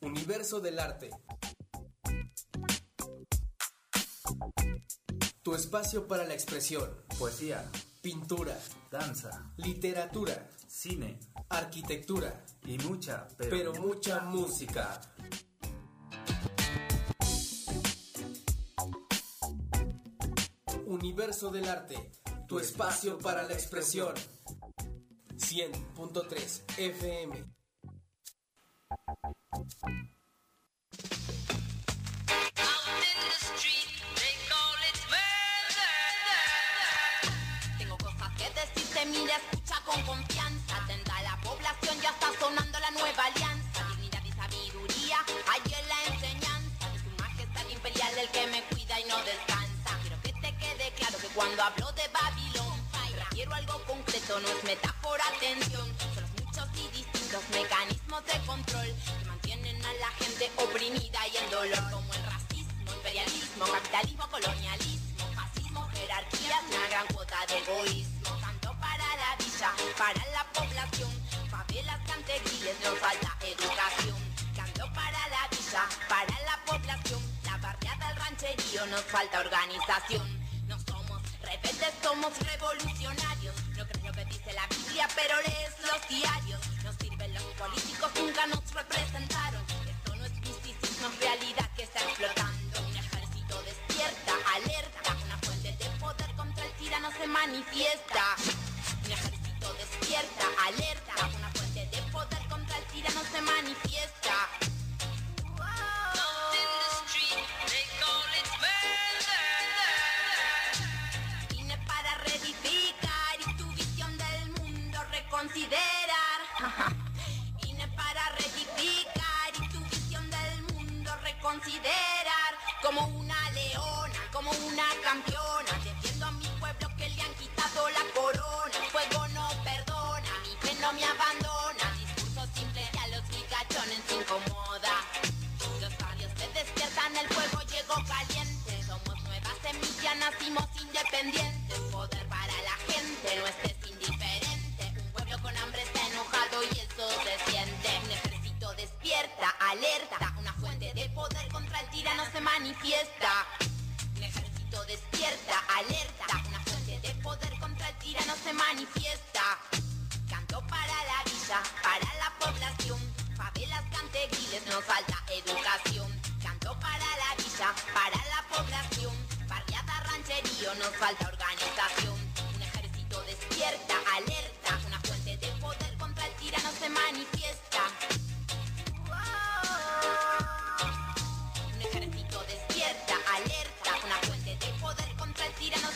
Universo del Arte. Tu espacio para la expresión, poesía, pintura, danza, literatura, cine, arquitectura. y mucha, pero, mucha música. Universo del Arte, tu espacio para la expresión. 100.3 FM.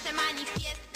se manifiesta.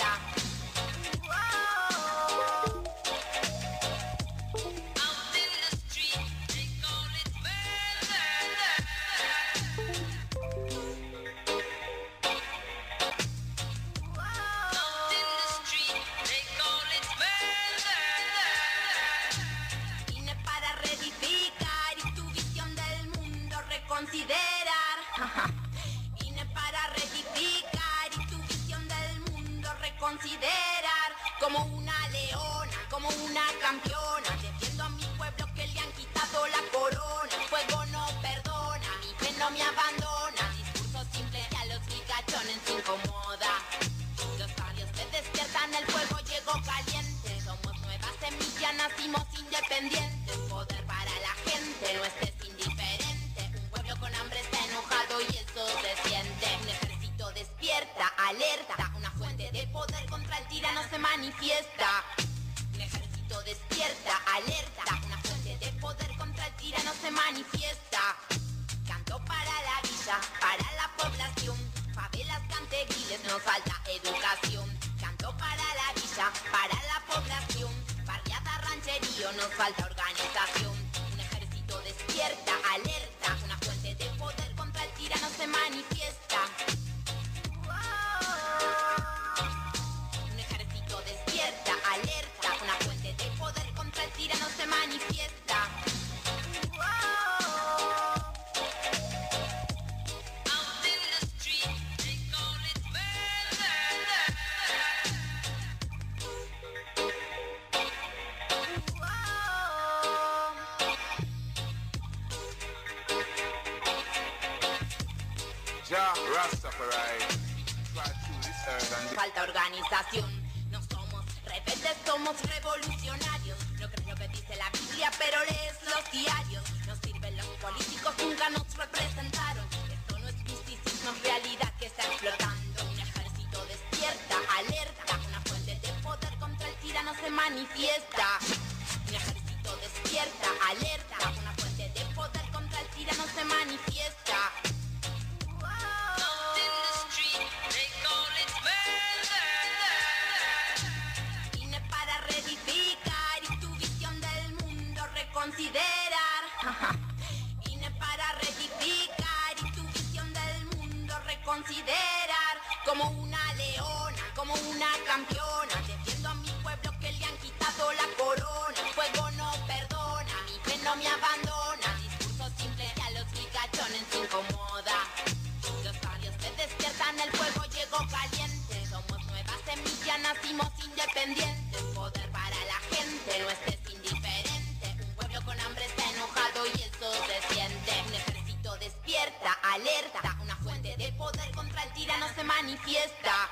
Contra el tirano se manifiesta.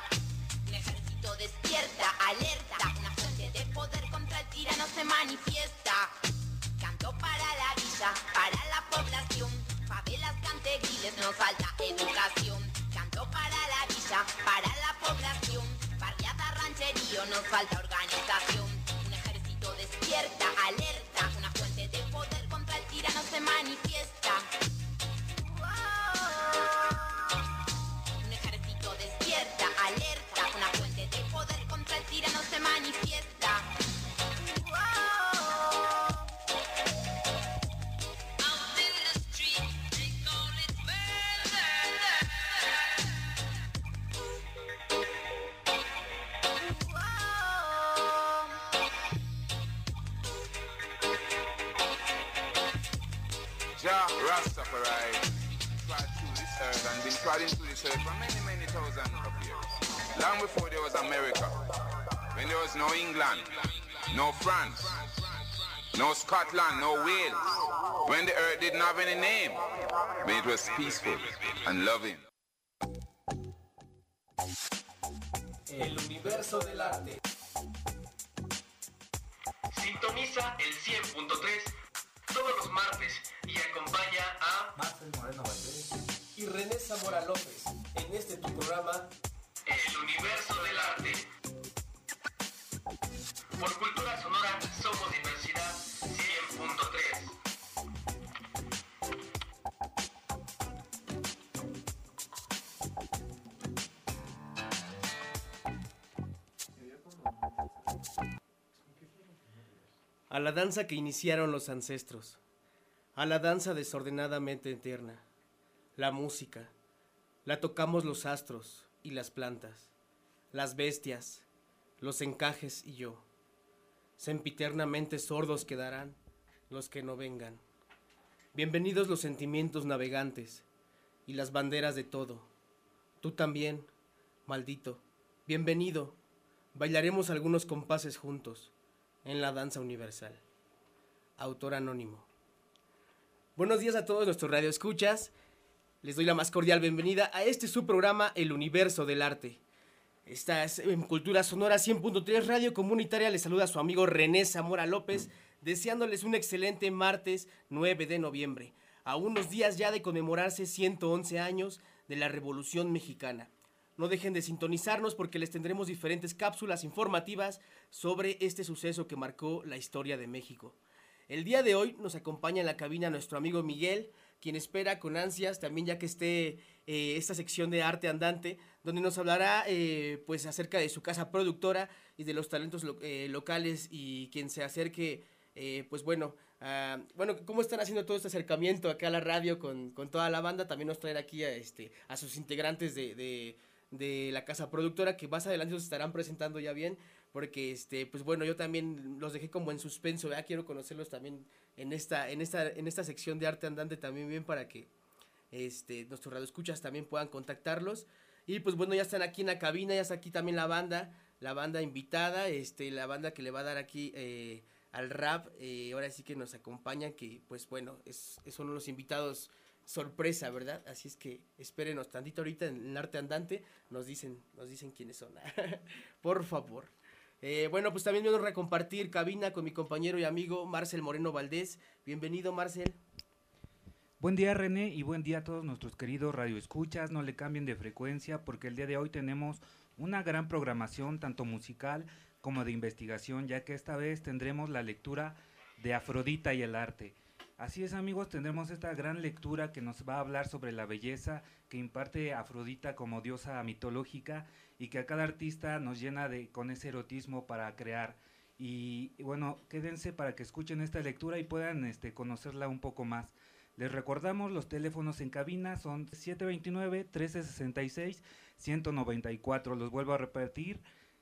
Un ejército despierta, alerta. Una fuente de poder contra el tirano se manifiesta. Canto para la villa, para la población. Favelas, canteguiles, nos falta educación. Canto para la villa, para la población. Barriada, rancherío, nos falta organización. Un ejército despierta, Long before there was America. When there was no England, no France, no Scotland, no Wales. When the earth didn't have any name. When it was peaceful and loving. El universo del arte. Sintoniza el 100.3 todos los martes y acompaña a Marcel Moreno Valdés. Y René Zamora López en este tu programa El Universo del Arte. Por Cultura Sonora somos diversidad 100.3. A la danza que iniciaron los ancestros, a la danza desordenadamente eterna, la música, la tocamos los astros y las plantas, las bestias, los encajes y yo. Sempiternamente sordos quedarán los que no vengan. Bienvenidos los sentimientos navegantes y las banderas de todo. Tú también, maldito, bienvenido. Bailaremos algunos compases juntos en la danza universal. Autor anónimo. Buenos días a todos nuestros radioescuchas. Les doy la más cordial bienvenida a este su programa El Universo del Arte. Esta es en Cultura Sonora 100.3 Radio Comunitaria. Les saluda su amigo René Zamora López, deseándoles un excelente martes 9 de noviembre, a unos días ya de conmemorarse 111 años de la Revolución Mexicana. No dejen de sintonizarnos porque les tendremos diferentes cápsulas informativas sobre este suceso que marcó la historia de México. El día de hoy nos acompaña en la cabina nuestro amigo Miguel, quien espera con ansias también ya que esté eh, esta sección de arte andante, donde nos hablará eh, pues acerca de su casa productora y de los talentos eh, locales y quien se acerque, pues bueno, bueno, cómo están haciendo todo este acercamiento acá a la radio con, con toda la banda, también nos traer aquí a, este, a sus integrantes de, de la casa productora que más adelante los estarán presentando ya bien, porque este, pues bueno, yo también los dejé como en suspenso, ¿verdad? quiero conocerlos también en esta, en esta, en esta sección de arte andante también bien para que este, nuestros radioescuchas también puedan contactarlos. Y pues bueno, ya están aquí en la cabina, ya está aquí también la banda, la banda invitada, este, la banda que le va a dar aquí eh, al rap, eh, ahora sí que nos acompañan, que pues bueno, es, son los invitados sorpresa, ¿verdad? Así es que espérenos tantito ahorita en el arte andante, nos dicen, nos dicen quiénes son. Por favor. Eh, bueno, pues también me voy a recompartir cabina con mi compañero y amigo Marcel Moreno Valdés. Bienvenido, Marcel. Buen día René y buen día a todos nuestros queridos radioescuchas. No le cambien de frecuencia porque el día de hoy tenemos una gran programación tanto musical como de investigación ya que esta vez tendremos la lectura de Afrodita y el arte. Así es amigos, tendremos esta gran lectura que nos va a hablar sobre la belleza que imparte Afrodita como diosa mitológica y que a cada artista nos llena de con ese erotismo para crear. Y, bueno, quédense para que escuchen esta lectura y puedan este, conocerla un poco más. Les recordamos los teléfonos en cabina son 729-1366-194. Los vuelvo a repetir.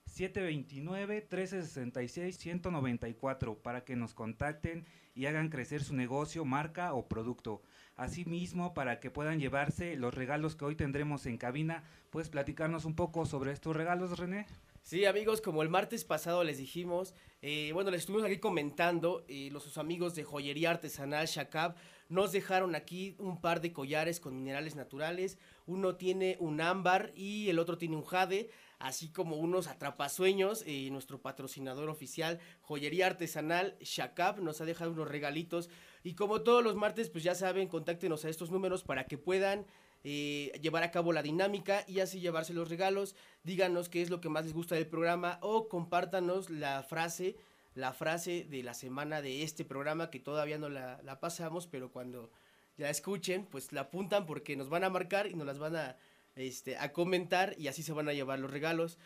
729-1366-194 para que nos contacten y hagan crecer su negocio, marca o producto. Asimismo, para que puedan llevarse los regalos que hoy tendremos en cabina, ¿puedes platicarnos un poco sobre estos regalos, René? Sí, amigos, como el martes pasado les dijimos, eh, bueno, les estuvimos aquí comentando, eh, los sus amigos de Joyería Artesanal Shakab nos dejaron aquí un par de collares con minerales naturales. Uno tiene un ámbar y el otro tiene un jade, así como unos atrapasueños. Eh, nuestro patrocinador oficial, Joyería Artesanal Shakab, nos ha dejado unos regalitos. Y como todos los martes, pues ya saben, contáctenos a estos números para que puedan eh, llevar a cabo la dinámica y así llevarse los regalos. Díganos qué es lo que más les gusta del programa o compártanos la frase, la frase de la semana de este programa que todavía no la, la pasamos, pero cuando ya escuchen, pues la apuntan porque nos van a marcar y nos las van a, este, a comentar y así se van a llevar los regalos.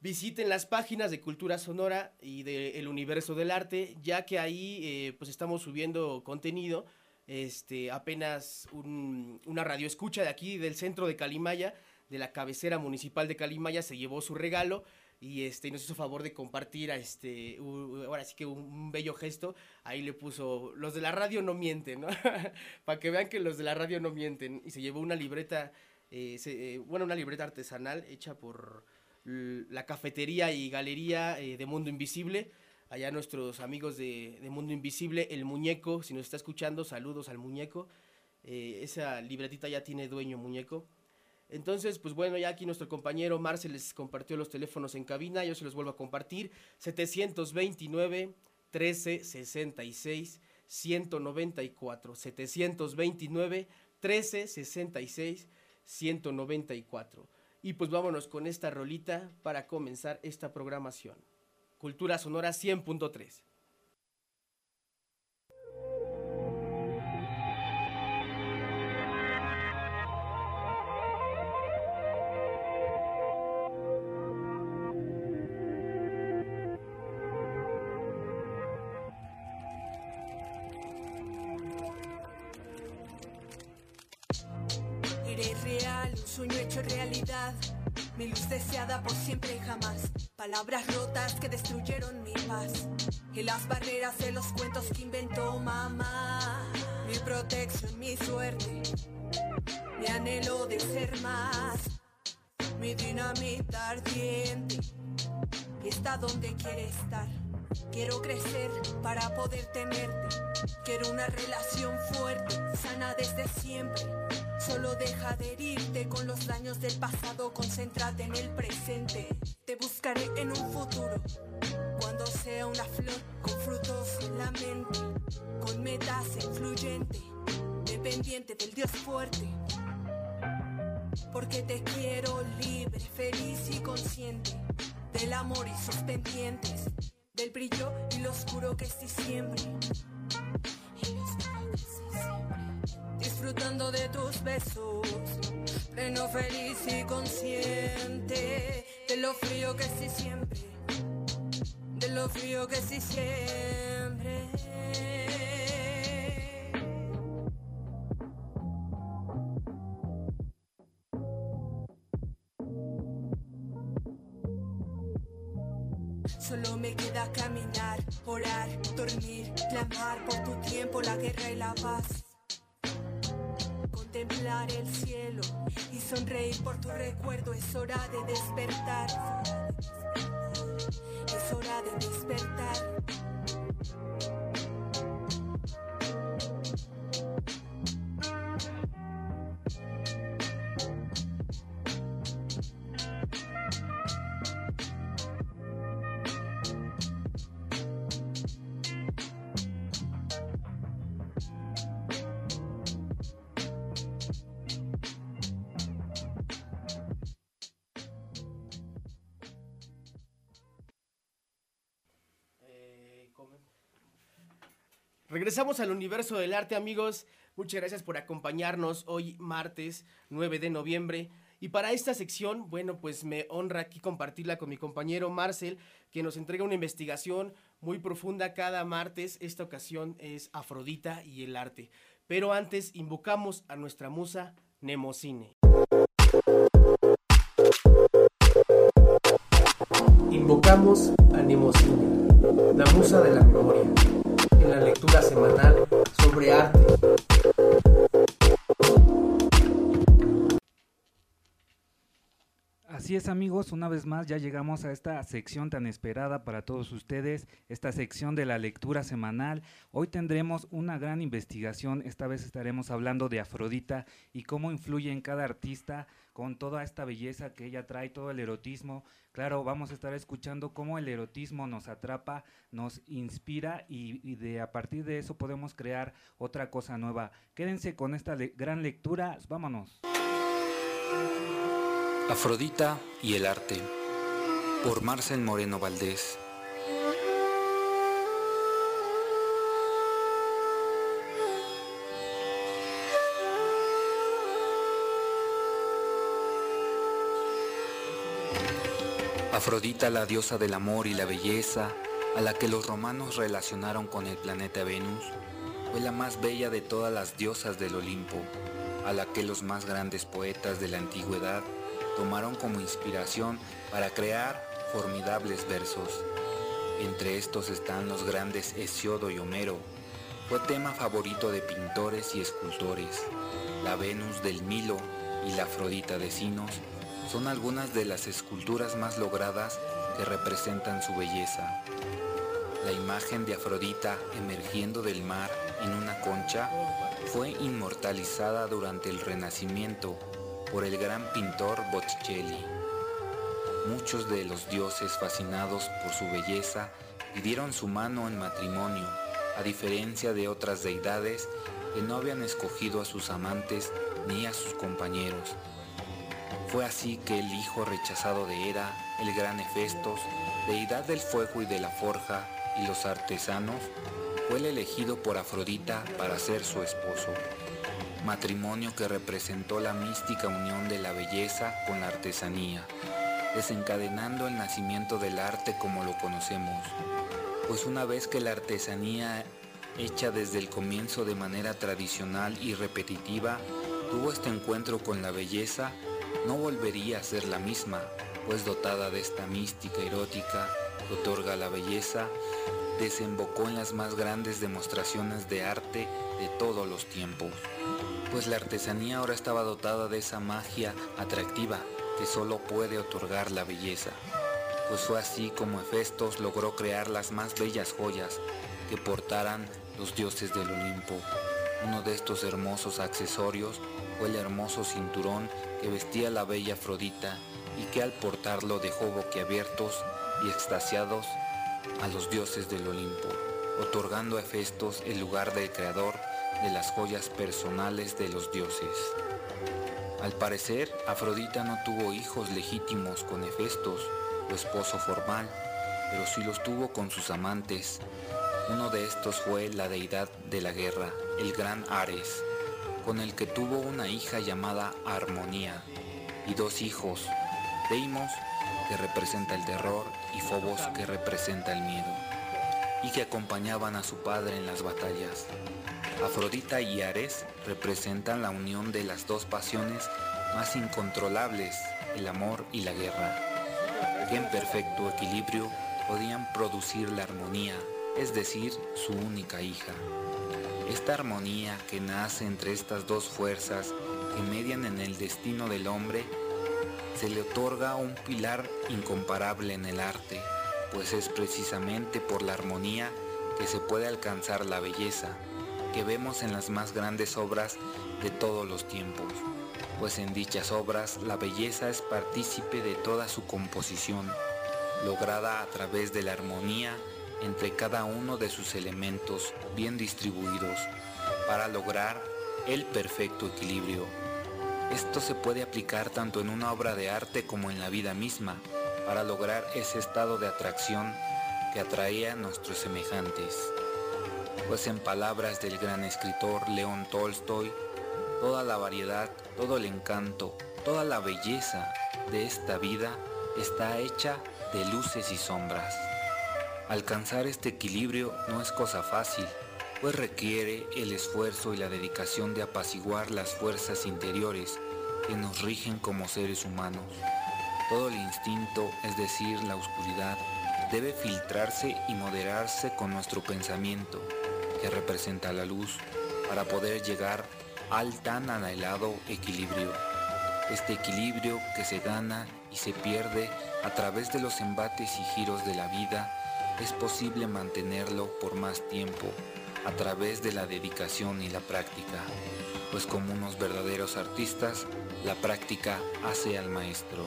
Visiten las páginas de Cultura Sonora y de El Universo del Arte, ya que ahí eh, pues estamos subiendo contenido. Este, apenas un- una radio escucha de aquí del centro de Calimaya, de la cabecera municipal de Calimaya, se llevó su regalo y este, nos hizo favor de compartir a este, u- ahora sí que un, un bello gesto. Ahí le puso, los de la radio no mienten, ¿no? Para que vean que los de la radio no mienten. Y se llevó una libreta, eh, se- eh, bueno, una libreta artesanal hecha por la cafetería y galería eh, de Mundo Invisible. Allá nuestros amigos de, de Mundo Invisible, el muñeco, si nos está escuchando, saludos al muñeco. Esa libretita ya tiene dueño muñeco. Entonces, pues bueno, ya aquí nuestro compañero Marcel les compartió los teléfonos en cabina, yo se los vuelvo a compartir. 729 1366 194. 729 1366 194. Y pues vámonos con esta rolita para comenzar esta programación. Cultura Sonora 100.3. Mi luz deseada por siempre y jamás. Palabras rotas que destruyeron mi paz. Y las barreras de los cuentos que inventó mamá. Mi protección, mi suerte. Mi anhelo de ser más. Mi dinamita ardiente. Y está donde quiere estar. Quiero crecer para poder tenerte. Quiero una relación fuerte, sana desde siempre. Solo deja de herirte con los daños del pasado, concéntrate en el presente. Te buscaré en un futuro, cuando sea una flor con frutos en la mente, con metas influyente, dependiente del Dios fuerte. Porque te quiero libre, feliz y consciente del amor y sus pendientes, del brillo y lo oscuro que es diciembre. Y lo oscuro que es diciembre. Disfrutando de tus besos, pleno, feliz y consciente de lo frío que es siempre, de lo frío que es siempre. Solo me queda caminar, orar, dormir, clamar por tu tiempo, la guerra y la paz. Contemplar el cielo y sonreír por tu recuerdo, es hora de despertar. Es hora de despertar. Regresamos al universo del arte, amigos. Muchas gracias por acompañarnos hoy martes 9 de noviembre. Y para esta sección, bueno, pues me honra aquí compartirla con mi compañero Marcel, que nos entrega una investigación muy profunda cada martes. Esta ocasión es Afrodita y el arte. Pero antes invocamos a nuestra musa Nemocine. Invocamos a Nemocine, la musa de la memoria, Es amigos, una vez más ya llegamos a esta sección tan esperada para todos ustedes, esta sección de la lectura semanal. Hoy tendremos una gran investigación, esta vez estaremos hablando de Afrodita y cómo influye en cada artista con toda esta belleza que ella trae, todo el erotismo. Claro, vamos a estar escuchando cómo el erotismo nos atrapa, nos inspira y, de a partir de eso podemos crear otra cosa nueva. Quédense con esta gran lectura, vámonos. Afrodita y el arte por Marcel Moreno Valdés. Afrodita, la diosa del amor y la belleza, a la que los romanos relacionaron con el planeta Venus, fue la más bella de todas las diosas del Olimpo, a la que los más grandes poetas de la antigüedad tomaron como inspiración para crear formidables versos. Entre estos están los grandes Hesiodo y Homero. Fue tema favorito de pintores y escultores. La Venus del Milo y la Afrodita de Sinos son algunas de las esculturas más logradas que representan su belleza. La imagen de Afrodita emergiendo del mar en una concha fue inmortalizada durante el Renacimiento por el gran pintor Botticelli. Muchos de los dioses fascinados por su belleza pidieron su mano en matrimonio, a diferencia de otras deidades que no habían escogido a sus amantes ni a sus compañeros. Fue así que el hijo rechazado de Hera, el gran Hefestos, deidad del fuego y de la forja, y los artesanos, fue el elegido por Afrodita para ser su esposo. Matrimonio que representó la mística unión de la belleza con la artesanía, desencadenando el nacimiento del arte como lo conocemos. Pues una vez que la artesanía hecha desde el comienzo de manera tradicional y repetitiva, tuvo este encuentro con la belleza, no volvería a ser la misma, pues dotada de esta mística erótica que otorga la belleza, desembocó en las más grandes demostraciones de arte de todos los tiempos. Pues la artesanía ahora estaba dotada de esa magia atractiva que solo puede otorgar la belleza. Pues fue así como Hefestos logró crear las más bellas joyas que portaran los dioses del Olimpo. Uno de estos hermosos accesorios fue el hermoso cinturón que vestía la bella Afrodita y que al portarlo dejó boquiabiertos y extasiados a los dioses del Olimpo, otorgando a Hefestos el lugar del creador de las joyas personales de los dioses. Al parecer, Afrodita no tuvo hijos legítimos con Hefestos, su esposo formal, pero sí los tuvo con sus amantes. Uno de estos fue la deidad de la guerra, el gran Ares, con el que tuvo una hija llamada Armonía, y dos hijos, Deimos, que representa el terror, y Fobos, que representa el miedo, y que acompañaban a su padre en las batallas. Afrodita y Ares representan la unión de las dos pasiones más incontrolables, el amor y la guerra, que en perfecto equilibrio podían producir la armonía, es decir, su única hija. Esta armonía que nace entre estas dos fuerzas que median en el destino del hombre, se le otorga un pilar incomparable en el arte, pues es precisamente por la armonía que se puede alcanzar la belleza, que vemos en las más grandes obras de todos los tiempos, pues en dichas obras la belleza es partícipe de toda su composición, lograda a través de la armonía entre cada uno de sus elementos bien distribuidos, para lograr el perfecto equilibrio. Esto se puede aplicar tanto en una obra de arte como en la vida misma, para lograr ese estado de atracción que atraía a nuestros semejantes. Pues en palabras del gran escritor León Tolstoy, toda la variedad, todo el encanto, toda la belleza de esta vida está hecha de luces y sombras. Alcanzar este equilibrio no es cosa fácil, pues requiere el esfuerzo y la dedicación de apaciguar las fuerzas interiores que nos rigen como seres humanos. Todo el instinto, es decir, la oscuridad, debe filtrarse y moderarse con nuestro pensamiento, que representa la luz, para poder llegar al tan anhelado equilibrio. Este equilibrio que se gana y se pierde a través de los embates y giros de la vida, es posible mantenerlo por más tiempo a través de la dedicación y la práctica, pues como unos verdaderos artistas, la práctica hace al maestro.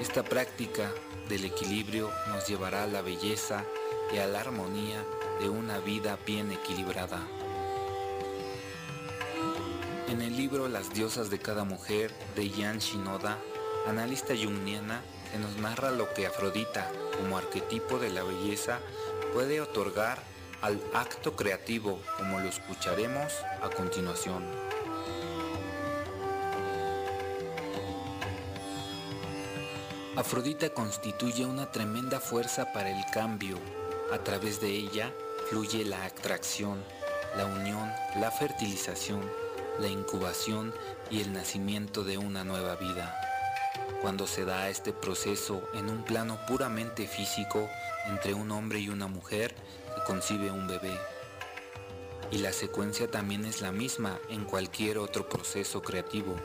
Esta práctica del equilibrio nos llevará a la belleza y a la armonía de una vida bien equilibrada. En el libro Las diosas de cada mujer de Jan Shinoda, analista jungiana, se nos narra lo que Afrodita, como arquetipo de la belleza, puede otorgar al acto creativo, como lo escucharemos a continuación. Afrodita constituye una tremenda fuerza para el cambio. A través de ella fluye la atracción, la unión, la fertilización, la incubación y el nacimiento de una nueva vida. Cuando se da este proceso en un plano puramente físico entre un hombre y una mujer, se concibe un bebé. Y la secuencia también es la misma en cualquier otro proceso creativo.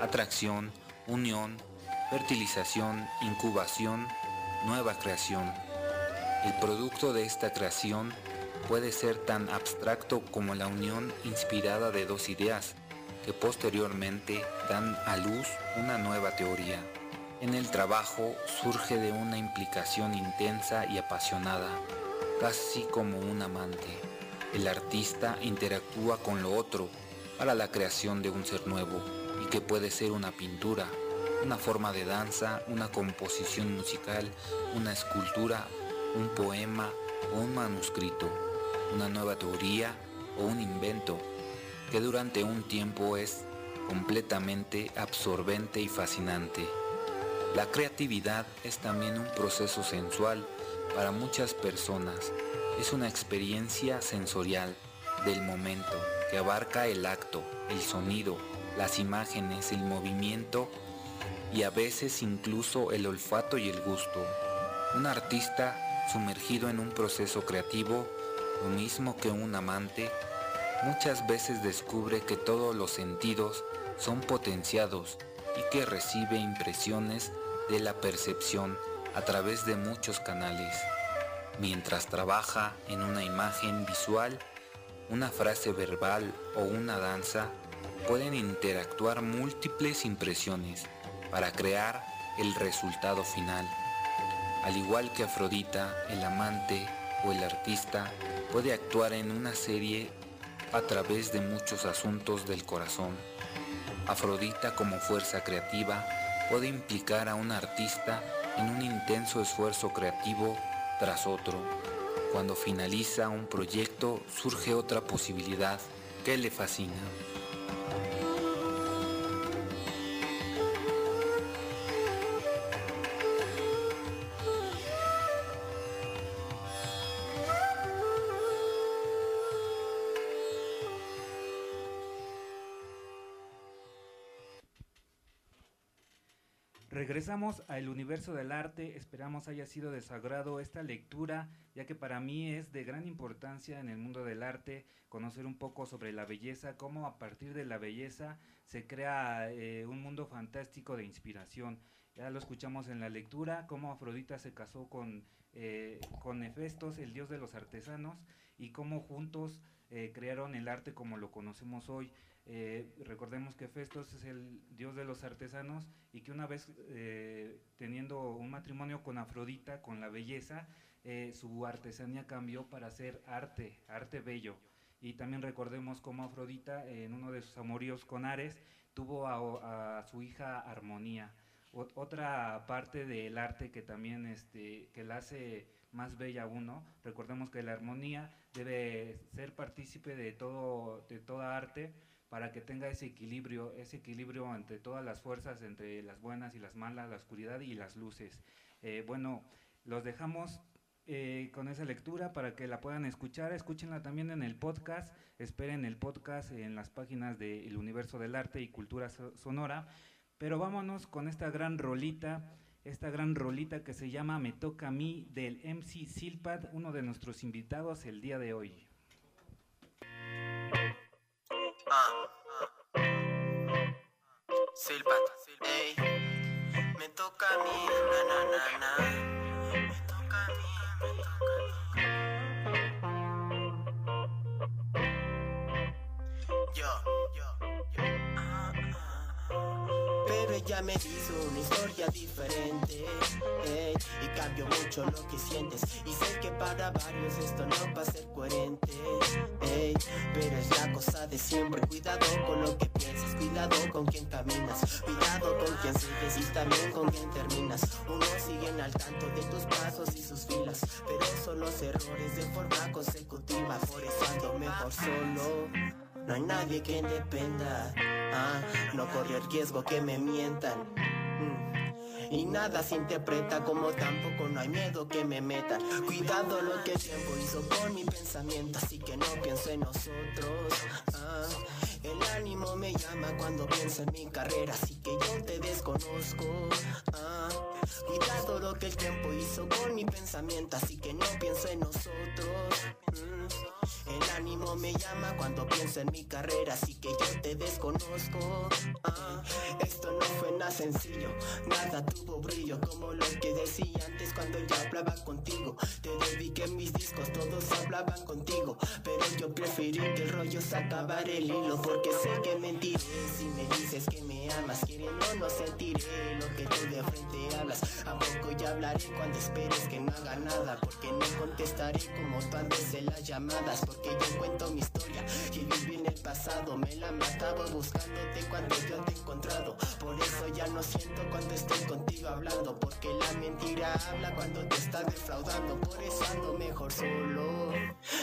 Atracción, unión, fertilización, incubación, nueva creación. El producto de esta creación puede ser tan abstracto como la unión inspirada de dos ideas que posteriormente dan a luz una nueva teoría. En el trabajo surge de una implicación intensa y apasionada, casi como un amante. El artista interactúa con lo otro para la creación de un ser nuevo y que puede ser una pintura, una forma de danza, una composición musical, una escultura, un poema o un manuscrito, una nueva teoría o un invento que durante un tiempo es completamente absorbente y fascinante. La creatividad es también un proceso sensual para muchas personas. Es una experiencia sensorial del momento que abarca el acto, el sonido, las imágenes, el movimiento y a veces incluso el olfato y el gusto. Un artista sumergido en un proceso creativo, lo mismo que un amante, muchas veces descubre que todos los sentidos son potenciados y que recibe impresiones de la percepción a través de muchos canales. Mientras trabaja en una imagen visual, una frase verbal o una danza, pueden interactuar múltiples impresiones para crear el resultado final. Al igual que Afrodita, el amante o el artista puede actuar en una serie a través de muchos asuntos del corazón. Afrodita como fuerza creativa puede implicar a un artista en un intenso esfuerzo creativo tras otro. Cuando finaliza un proyecto surge otra posibilidad que le fascina. Regresamos al universo del arte, esperamos haya sido de su esta lectura, ya que para mí es de gran importancia en el mundo del arte conocer un poco sobre la belleza, cómo a partir de la belleza se crea eh, un mundo fantástico de inspiración. Ya lo escuchamos en la lectura, cómo Afrodita se casó con, eh, con Hefestos, el dios de los artesanos, y cómo juntos eh, crearon el arte como lo conocemos hoy. Eh, recordemos que Festos es el dios de los artesanos y que una vez eh, teniendo un matrimonio con Afrodita, con la belleza, eh, su artesanía cambió para ser arte, arte bello. Y también recordemos cómo Afrodita, en uno de sus amoríos con Ares, tuvo a, su hija Armonía. Otra parte del arte que también este, que la hace más bella aún, ¿no? Recordemos que la armonía debe ser partícipe de todo, de toda arte para que tenga ese equilibrio, ese equilibrio entre todas las fuerzas, entre las buenas y las malas, la oscuridad y las luces. Eh, bueno, los dejamos eh, con esa lectura para que la puedan escuchar. Escúchenla también en el podcast. Esperen el podcast en las páginas de El Universo del Arte y Cultura So- Sonora. Pero vámonos con esta gran rolita, esta gran rolita que se llama Me Toca a mí del MC Silpad, uno de nuestros invitados el día de hoy. Silpat, ey, me toca a mí, na na na na, Pero ella me hizo una historia diferente ey, Y cambió mucho lo que sientes. Y sé que para varios esto no va a ser coherente ey, Pero es la cosa de siempre. Cuidado con lo que piensas Cuidado con quien caminas Cuidado con quien sigues y también con quien terminas. Unos siguen al tanto de tus pasos y sus filas Pero son los errores de forma consecutiva. Por mejor solo no hay nadie que dependa, ah, no corre el riesgo que me mientan. Mm. Y nada se interpreta como tampoco no hay miedo que me metan. Cuidado lo que el tiempo hizo con mi pensamiento, así que no pienso en nosotros. ah. El ánimo me llama cuando pienso en mi carrera, así que yo te desconozco. ah. Cuidado lo que el tiempo hizo con mi pensamiento, así que no pienso en nosotros. Mm. El ánimo me llama cuando pienso en mi carrera, así que yo te desconozco. Ah, esto no fue nada sencillo, nada tuvo brillo, como lo que decía antes cuando yo hablaba contigo. Te dediqué mis discos, todos hablaban contigo, pero yo preferí que el rollo se acabara el hilo, porque sé que mentiré si me dices que me amas. Quieren no sentiré lo que tú de frente hablas. A poco ya hablaré cuando esperes que no haga nada, porque no contestaré como tú antes en las llamadas, porque yo cuento mi historia que viví en el pasado. Me la mataba buscándote cuando yo te he encontrado. Por eso ya no siento cuando estoy contigo hablando, porque la mentira habla cuando te está defraudando. Por eso ando mejor solo.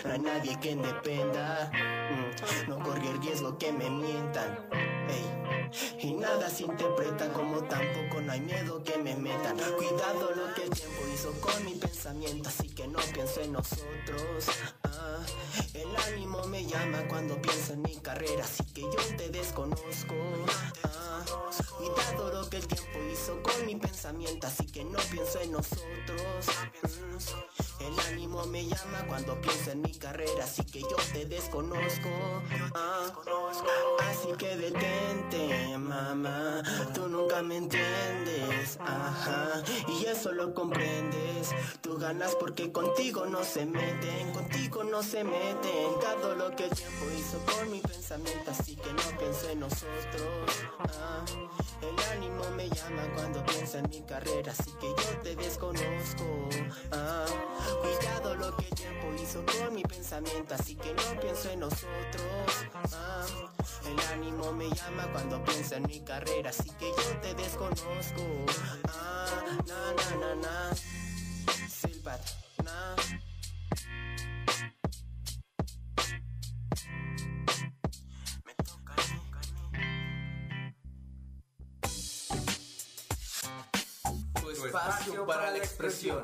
No hay nadie que dependa. Mm, No corrí el riesgo que me mientan. Ey. Y nada se interpreta como tampoco no hay miedo que me metan. Cuidado lo que el tiempo hizo con mi pensamiento, así que no pienso en nosotros. Ah, el ánimo me llama cuando pienso en mi carrera, así que yo te desconozco. Ah, cuidado lo que el tiempo hizo con mi pensamiento, así que no pienso en nosotros. El ánimo me llama cuando pienso en mi carrera, así que yo te desconozco. Ah, así que detente, mamá. Tú nunca me entiendes, ajá. Y eso lo comprendes. Tú ganas porque contigo no se meten, contigo no se meten. Cada lo que el tiempo hizo con mi pensamiento, así que no pienso en nosotros. Ah, el ánimo me llama cuando pienso en mi carrera, así que yo te desconozco. Ah, cuidado lo que el tiempo hizo con mi pensamiento, así que no pienso en nosotros. Ah, el ánimo me llama cuando pienso en mi carrera, así que yo te desconozco. Ah, na na na na. Silbat, na. Espacio para la expresión.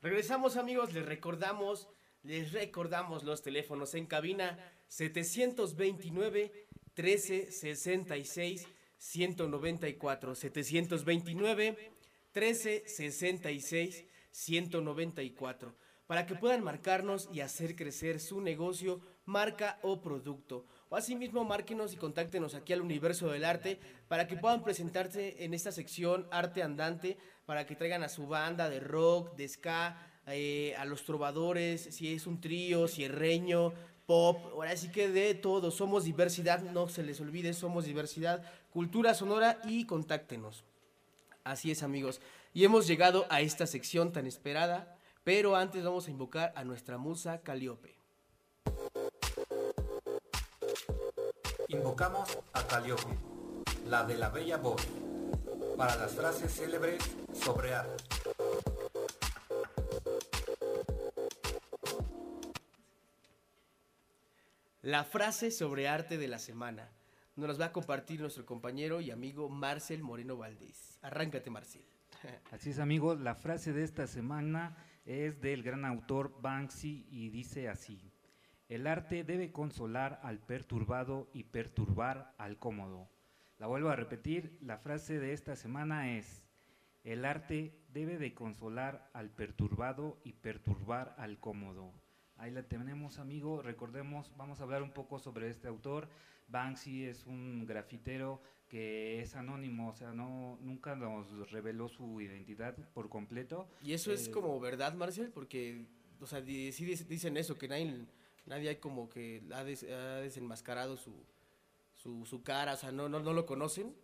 Regresamos. Amigos, les recordamos, les recordamos los teléfonos en cabina 729 1366 194 729 1366 194 para que puedan marcarnos y hacer crecer su negocio, marca o producto. O asimismo, márquenos y contáctenos aquí al Universo del Arte para que puedan presentarse en esta sección Arte Andante, para que traigan a su banda de rock, de ska, eh, a los trovadores, si es un trío, cierreño, pop, ahora sí que de todo. Somos diversidad, no se les olvide, somos diversidad, cultura sonora y contáctenos. Así es, amigos. Y hemos llegado a esta sección tan esperada, pero antes vamos a invocar a nuestra musa Calíope. Invocamos a Caliope, la de la bella voz, para las frases célebres sobre arte. La frase sobre arte de la semana. Nos las va a compartir nuestro compañero y amigo Marcel Moreno Valdés. Arráncate, Marcel. Así es amigos, la frase de esta semana es del gran autor Banksy y dice así. El arte debe consolar al perturbado y perturbar al cómodo. La vuelvo a repetir, la frase de esta semana es, el arte debe de consolar al perturbado y perturbar al cómodo. Ahí la tenemos, amigo. Recordemos, vamos a hablar un poco sobre este autor. Banksy es un grafitero que es anónimo, o sea, no nunca nos reveló su identidad por completo. Y eso es Eh, como verdad, Marcel, porque, o sea, sí dic- dicen eso, que nadie, nadie hay como que ha, des- ha desenmascarado su, su, su cara, o sea, no, no, no lo conocen.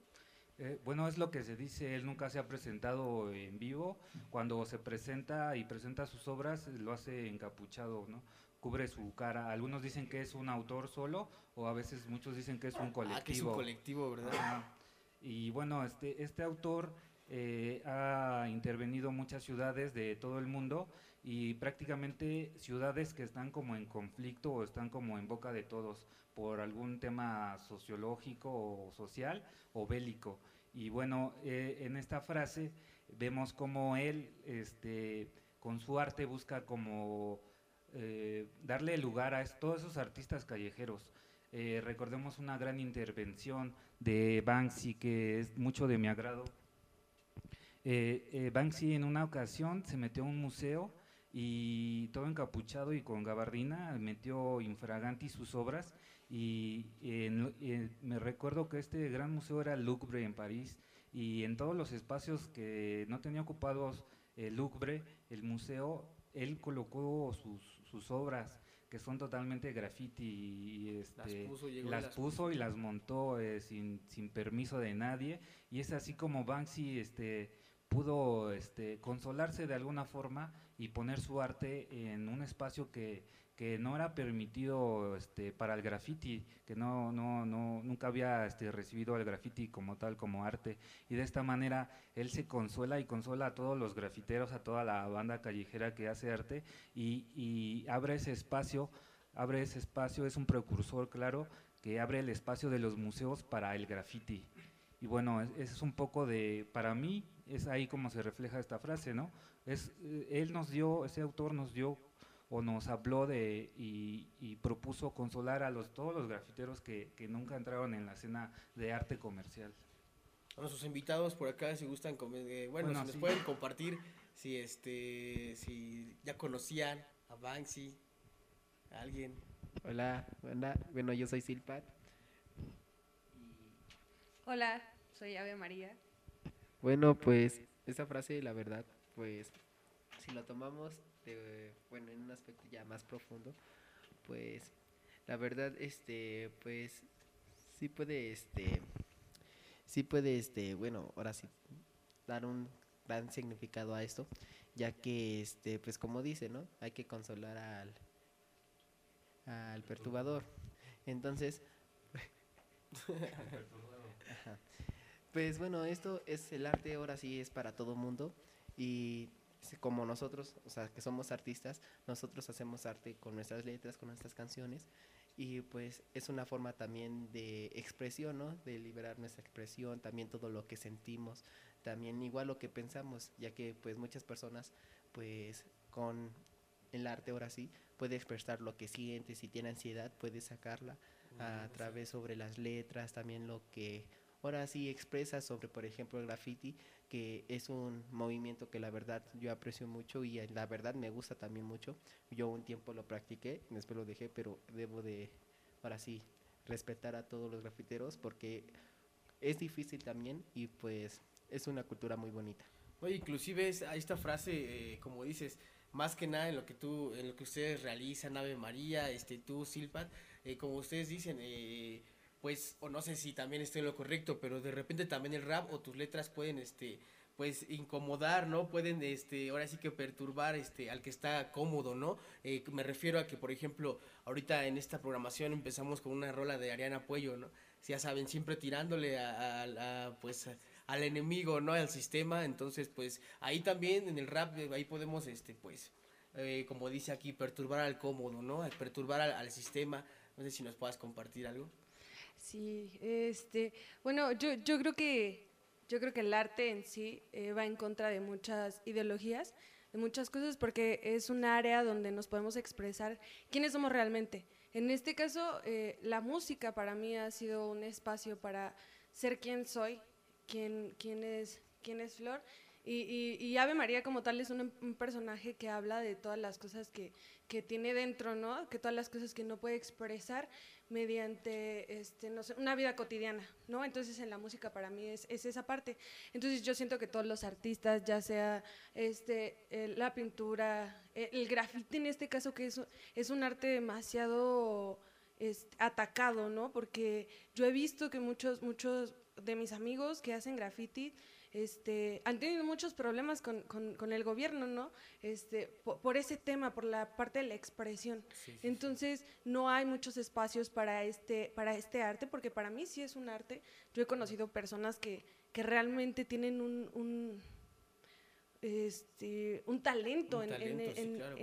Eh, bueno, es lo que se dice, él nunca se ha presentado en vivo. Cuando se presenta y presenta sus obras, lo hace encapuchado, ¿no? Cubre su cara. Algunos dicen que es un autor solo, o a veces muchos dicen que es un colectivo. Ah, que es un colectivo, ¿verdad? Y bueno, este, este autor eh, ha intervenido muchas ciudades de todo el mundo y prácticamente ciudades que están como en conflicto o están como en boca de todos por algún tema sociológico o social o bélico. Y bueno, eh, en esta frase vemos como él, este, con su arte busca como eh, darle lugar a todos esos artistas callejeros. Eh, recordemos una gran intervención de Banksy que es mucho de mi agrado. Eh, eh, Banksy en una ocasión se metió a un museo y todo encapuchado y con gabardina metió infraganti sus obras y en- en- me recuerdo que este gran museo era Louvre en París y en todos los espacios que no tenía ocupados el Louvre, el museo, él colocó sus, sus obras que son totalmente graffiti y este, puso, llegó y las las puso y las montó eh, sin, sin permiso de nadie. Y es así como Banksy este, pudo este, consolarse de alguna forma y poner su arte en un espacio que, que no era permitido este, para el graffiti, que no, no, no, nunca había este, recibido el graffiti como tal, como arte. Y de esta manera él se consuela y consola a todos los grafiteros, a toda la banda callejera que hace arte y, y abre ese espacio, abre ese espacio, es un precursor, claro, que abre el espacio de los museos para el graffiti. Y bueno, es- ese es un poco de, para mí, es ahí como se refleja esta frase, ¿no? Es, eh, él nos dio, ese autor nos dio o nos habló de y, y propuso consolar a los, todos los grafiteros que, que nunca entraron en la escena de arte comercial. A nuestros invitados por acá, si gustan, eh, bueno, Bueno, si nos sí. pueden compartir si este si ya conocían a Banksy, a alguien. Hola, hola, bueno, yo soy Silpat. Hola, soy Ave María. Bueno, pues esa frase, la verdad, pues si lo tomamos de, bueno, en un aspecto ya más profundo, pues la verdad, este, pues sí puede, este, sí puede, este, bueno, ahora sí dar un gran significado a esto, ya que, este, pues como dice, ¿no? Hay que consolar al, al perturbador. Entonces. Pues bueno, esto es el arte, ahora sí es para todo mundo y como nosotros, o sea, que somos artistas, nosotros hacemos arte con nuestras letras, con nuestras canciones y pues es una forma también de expresión, ¿no? De liberar nuestra expresión, también todo lo que sentimos, también igual lo que pensamos, ya que pues muchas personas pues con el arte ahora sí puede expresar lo que siente, si tiene ansiedad puede sacarla a través sobre las letras, también lo que ahora sí expresa sobre, por ejemplo, el graffiti, que es un movimiento que la verdad yo aprecio mucho y eh, la verdad me gusta también mucho. Yo un tiempo lo practiqué, después lo dejé, pero debo de, ahora sí, respetar a todos los grafiteros porque es difícil también y pues es una cultura muy bonita. Oye, inclusive es, esta frase, eh, como dices, más que nada en lo que tú, en lo que ustedes realizan, Ave María, este, tú, Silpat, eh, como ustedes dicen, eh, pues, o no sé si también estoy en lo correcto, pero de repente también el rap o tus letras pueden, este, pues, incomodar, ¿no? Pueden, este, ahora sí que perturbar, este, al que está cómodo, ¿no? Eh, me refiero a que, por ejemplo, ahorita en esta programación empezamos con una rola de Ariana Puello, ¿no? ya saben, siempre tirándole a, a- pues al enemigo, ¿no? Al sistema, entonces pues ahí también en el rap, eh, ahí podemos, este, pues, eh, como dice aquí, perturbar al cómodo, ¿no? Perturbar al, al sistema, no sé si nos puedas compartir algo. Sí, este, bueno, yo, yo creo que yo creo que el arte en sí eh, va en contra de muchas ideologías, de muchas cosas, porque es un área donde nos podemos expresar quiénes somos realmente. En este caso, eh, la música para mí ha sido un espacio para ser quien soy, quién, quién, es, quién es Flor. Y, y- y Ave María como tal es un, un personaje que habla de todas las cosas que, que tiene dentro, ¿no? Que todas las cosas que no puede expresar mediante, este, no sé, una vida cotidiana, ¿no? Entonces en la música para mí es, es esa parte. Entonces yo siento que todos los artistas, ya sea este, eh, la pintura, eh, el grafiti en este caso, que es, es un arte demasiado atacado, ¿no? Porque yo he visto que muchos, muchos de mis amigos que hacen graffiti este, han tenido muchos problemas con, con- con el gobierno, ¿no? Este, po- por, ese tema, por la parte de la expresión. Entonces, no hay muchos espacios para este, para este arte, porque para mí sí es un arte. Yo he conocido personas que, que realmente tienen un, un, este, un talento, Un en- en- claro,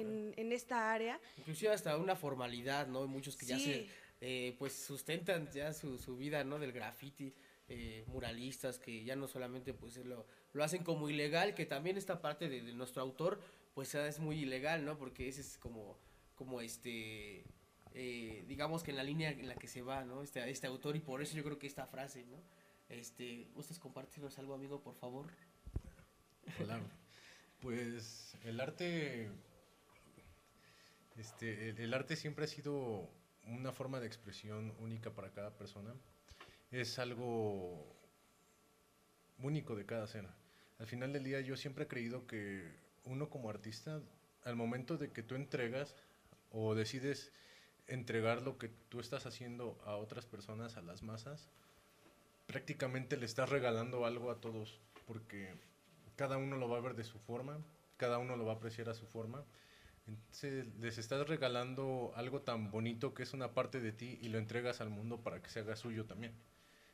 esta área. Inclusive hasta una formalidad, ¿no? Muchos que ya se, eh, pues sustentan ya su, su vida, ¿no? Del graffiti, eh, muralistas que ya no solamente pues lo, lo hacen como ilegal, que también esta parte de, nuestro autor pues es muy ilegal, ¿no? Porque ese es como, como este, eh, digamos que en la línea en la que se va, ¿no? Este, este autor y por eso yo creo que esta frase, ¿no? Este, ¿gustas compartirnos algo, amigo, por favor? Pues el arte, este, el arte siempre ha sido una forma de expresión única para cada persona. Es algo único de cada escena. Al final del día yo siempre he creído que uno como artista, al momento de que tú entregas o decides entregar lo que tú estás haciendo a otras personas, a las masas, prácticamente le estás regalando algo a todos, porque cada uno lo va a ver de su forma, cada uno lo va a apreciar a su forma. Entonces les estás regalando algo tan bonito que es una parte de ti y lo entregas al mundo para que se haga suyo también.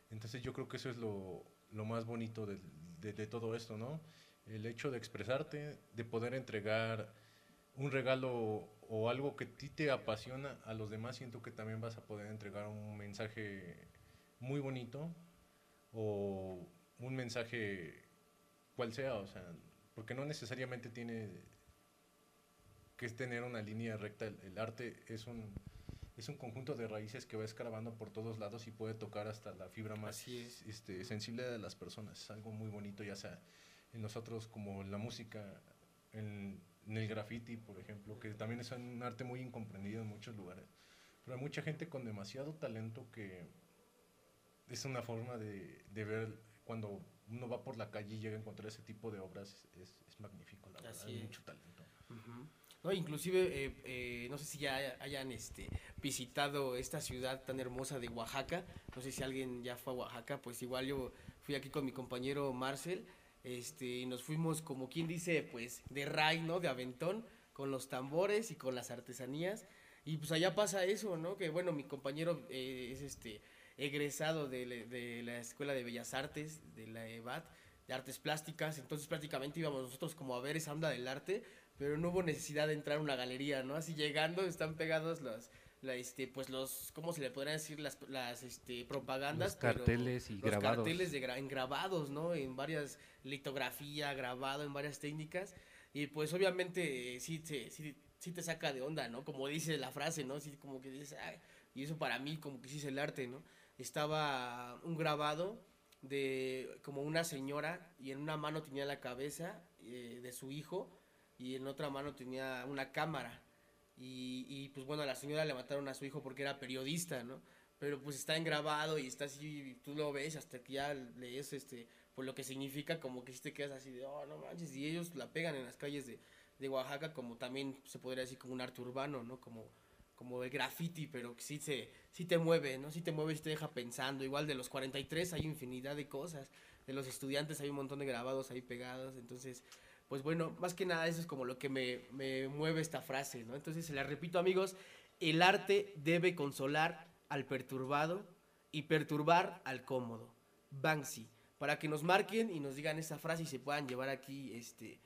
Entonces yo creo que eso es lo, más bonito de, de- todo esto, ¿no? El hecho de expresarte, de poder entregar un regalo o algo que a ti te apasiona a los demás, siento que también vas a poder entregar un mensaje muy bonito o un mensaje cual sea, o sea, porque no necesariamente tiene que tener una línea recta. El arte es un, es un conjunto de raíces que va escarbando por todos lados y puede tocar hasta la fibra más este, sensible de las personas. Es algo muy bonito, ya sea en nosotros como en la música, en, en el graffiti, por ejemplo, que también es un arte muy incomprendido en muchos lugares. Pero hay mucha gente con demasiado talento que es una forma de, de ver cuando uno va por la calle y llega a encontrar ese tipo de obras, es, es magnífico, la verdad, Así hay es. mucho talento. No, inclusive, eh, eh, no sé si ya hayan este, visitado esta ciudad tan hermosa de Oaxaca. No sé si alguien ya fue a Oaxaca, pues igual yo fui aquí con mi compañero Marcel. Este, y nos fuimos, como quien dice, pues de ray. De aventón, con los tambores y con las artesanías. Y pues allá pasa eso, ¿no? Que bueno, mi compañero eh, es este egresado de, de la Escuela de Bellas Artes, de la EBAT, de Artes Plásticas. Entonces prácticamente íbamos nosotros como a ver esa onda del arte, pero no hubo necesidad de entrar a una galería, ¿no? Así llegando están pegados los, la, este, pues los, ¿cómo se le podrían decir? Las, las este, propagandas. Los carteles y los grabados. carteles de gra- en grabados, ¿no? En varias litografía, grabado, en varias técnicas. Y pues obviamente eh, sí, te- sí, sí te saca de onda, ¿no? Como dice la frase, ¿no? Sí, como que dices, "Ay", y eso para mí como que sí es el arte, ¿no? Estaba un grabado de como una señora y en una mano tenía la cabeza eh, de su hijo y en otra mano tenía una cámara. Y, y, pues bueno, a la señora le mataron a su hijo porque era periodista, ¿no? Pero pues está en grabado y está así, y tú lo ves hasta que ya lees este, pues lo que significa, como que si te quedas así de, oh, no manches, y ellos la pegan en las calles de, de Oaxaca como también se podría decir como un arte urbano, ¿no? Como, como el graffiti, pero que sí, se, sí te mueve, ¿no? Sí te mueve, sí te deja pensando. Igual de los 43 hay infinidad de cosas, de los estudiantes hay un montón de grabados ahí pegados, entonces pues bueno, más que nada eso es como lo que me, me mueve esta frase, ¿no? Entonces se la repito amigos, el arte debe consolar al perturbado y perturbar al cómodo. Banksy. Para que nos marquen y nos digan esa frase y se puedan llevar aquí este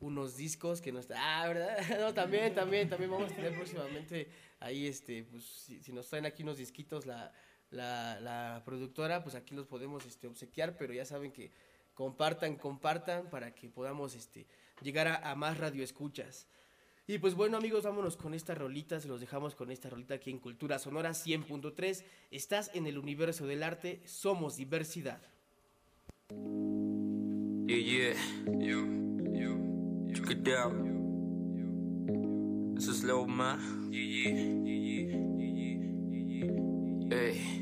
unos discos que no está. Ah, ¿verdad? No, también, también, también vamos a tener próximamente ahí, este, pues si, nos traen aquí unos disquitos la, la, la productora, pues aquí los podemos este, obsequiar, pero ya saben que compartan, compartan para que podamos este, llegar a, a más radioescuchas. Y pues bueno amigos, vámonos con esta rolita, se los dejamos con esta rolita aquí en Cultura Sonora 100.3. Estás en el universo del arte, somos diversidad. Yeah, yeah. Yo, yo, Check it out. This is Lil Ma. Yeah, yeah, yeah, yeah, yeah, Hey.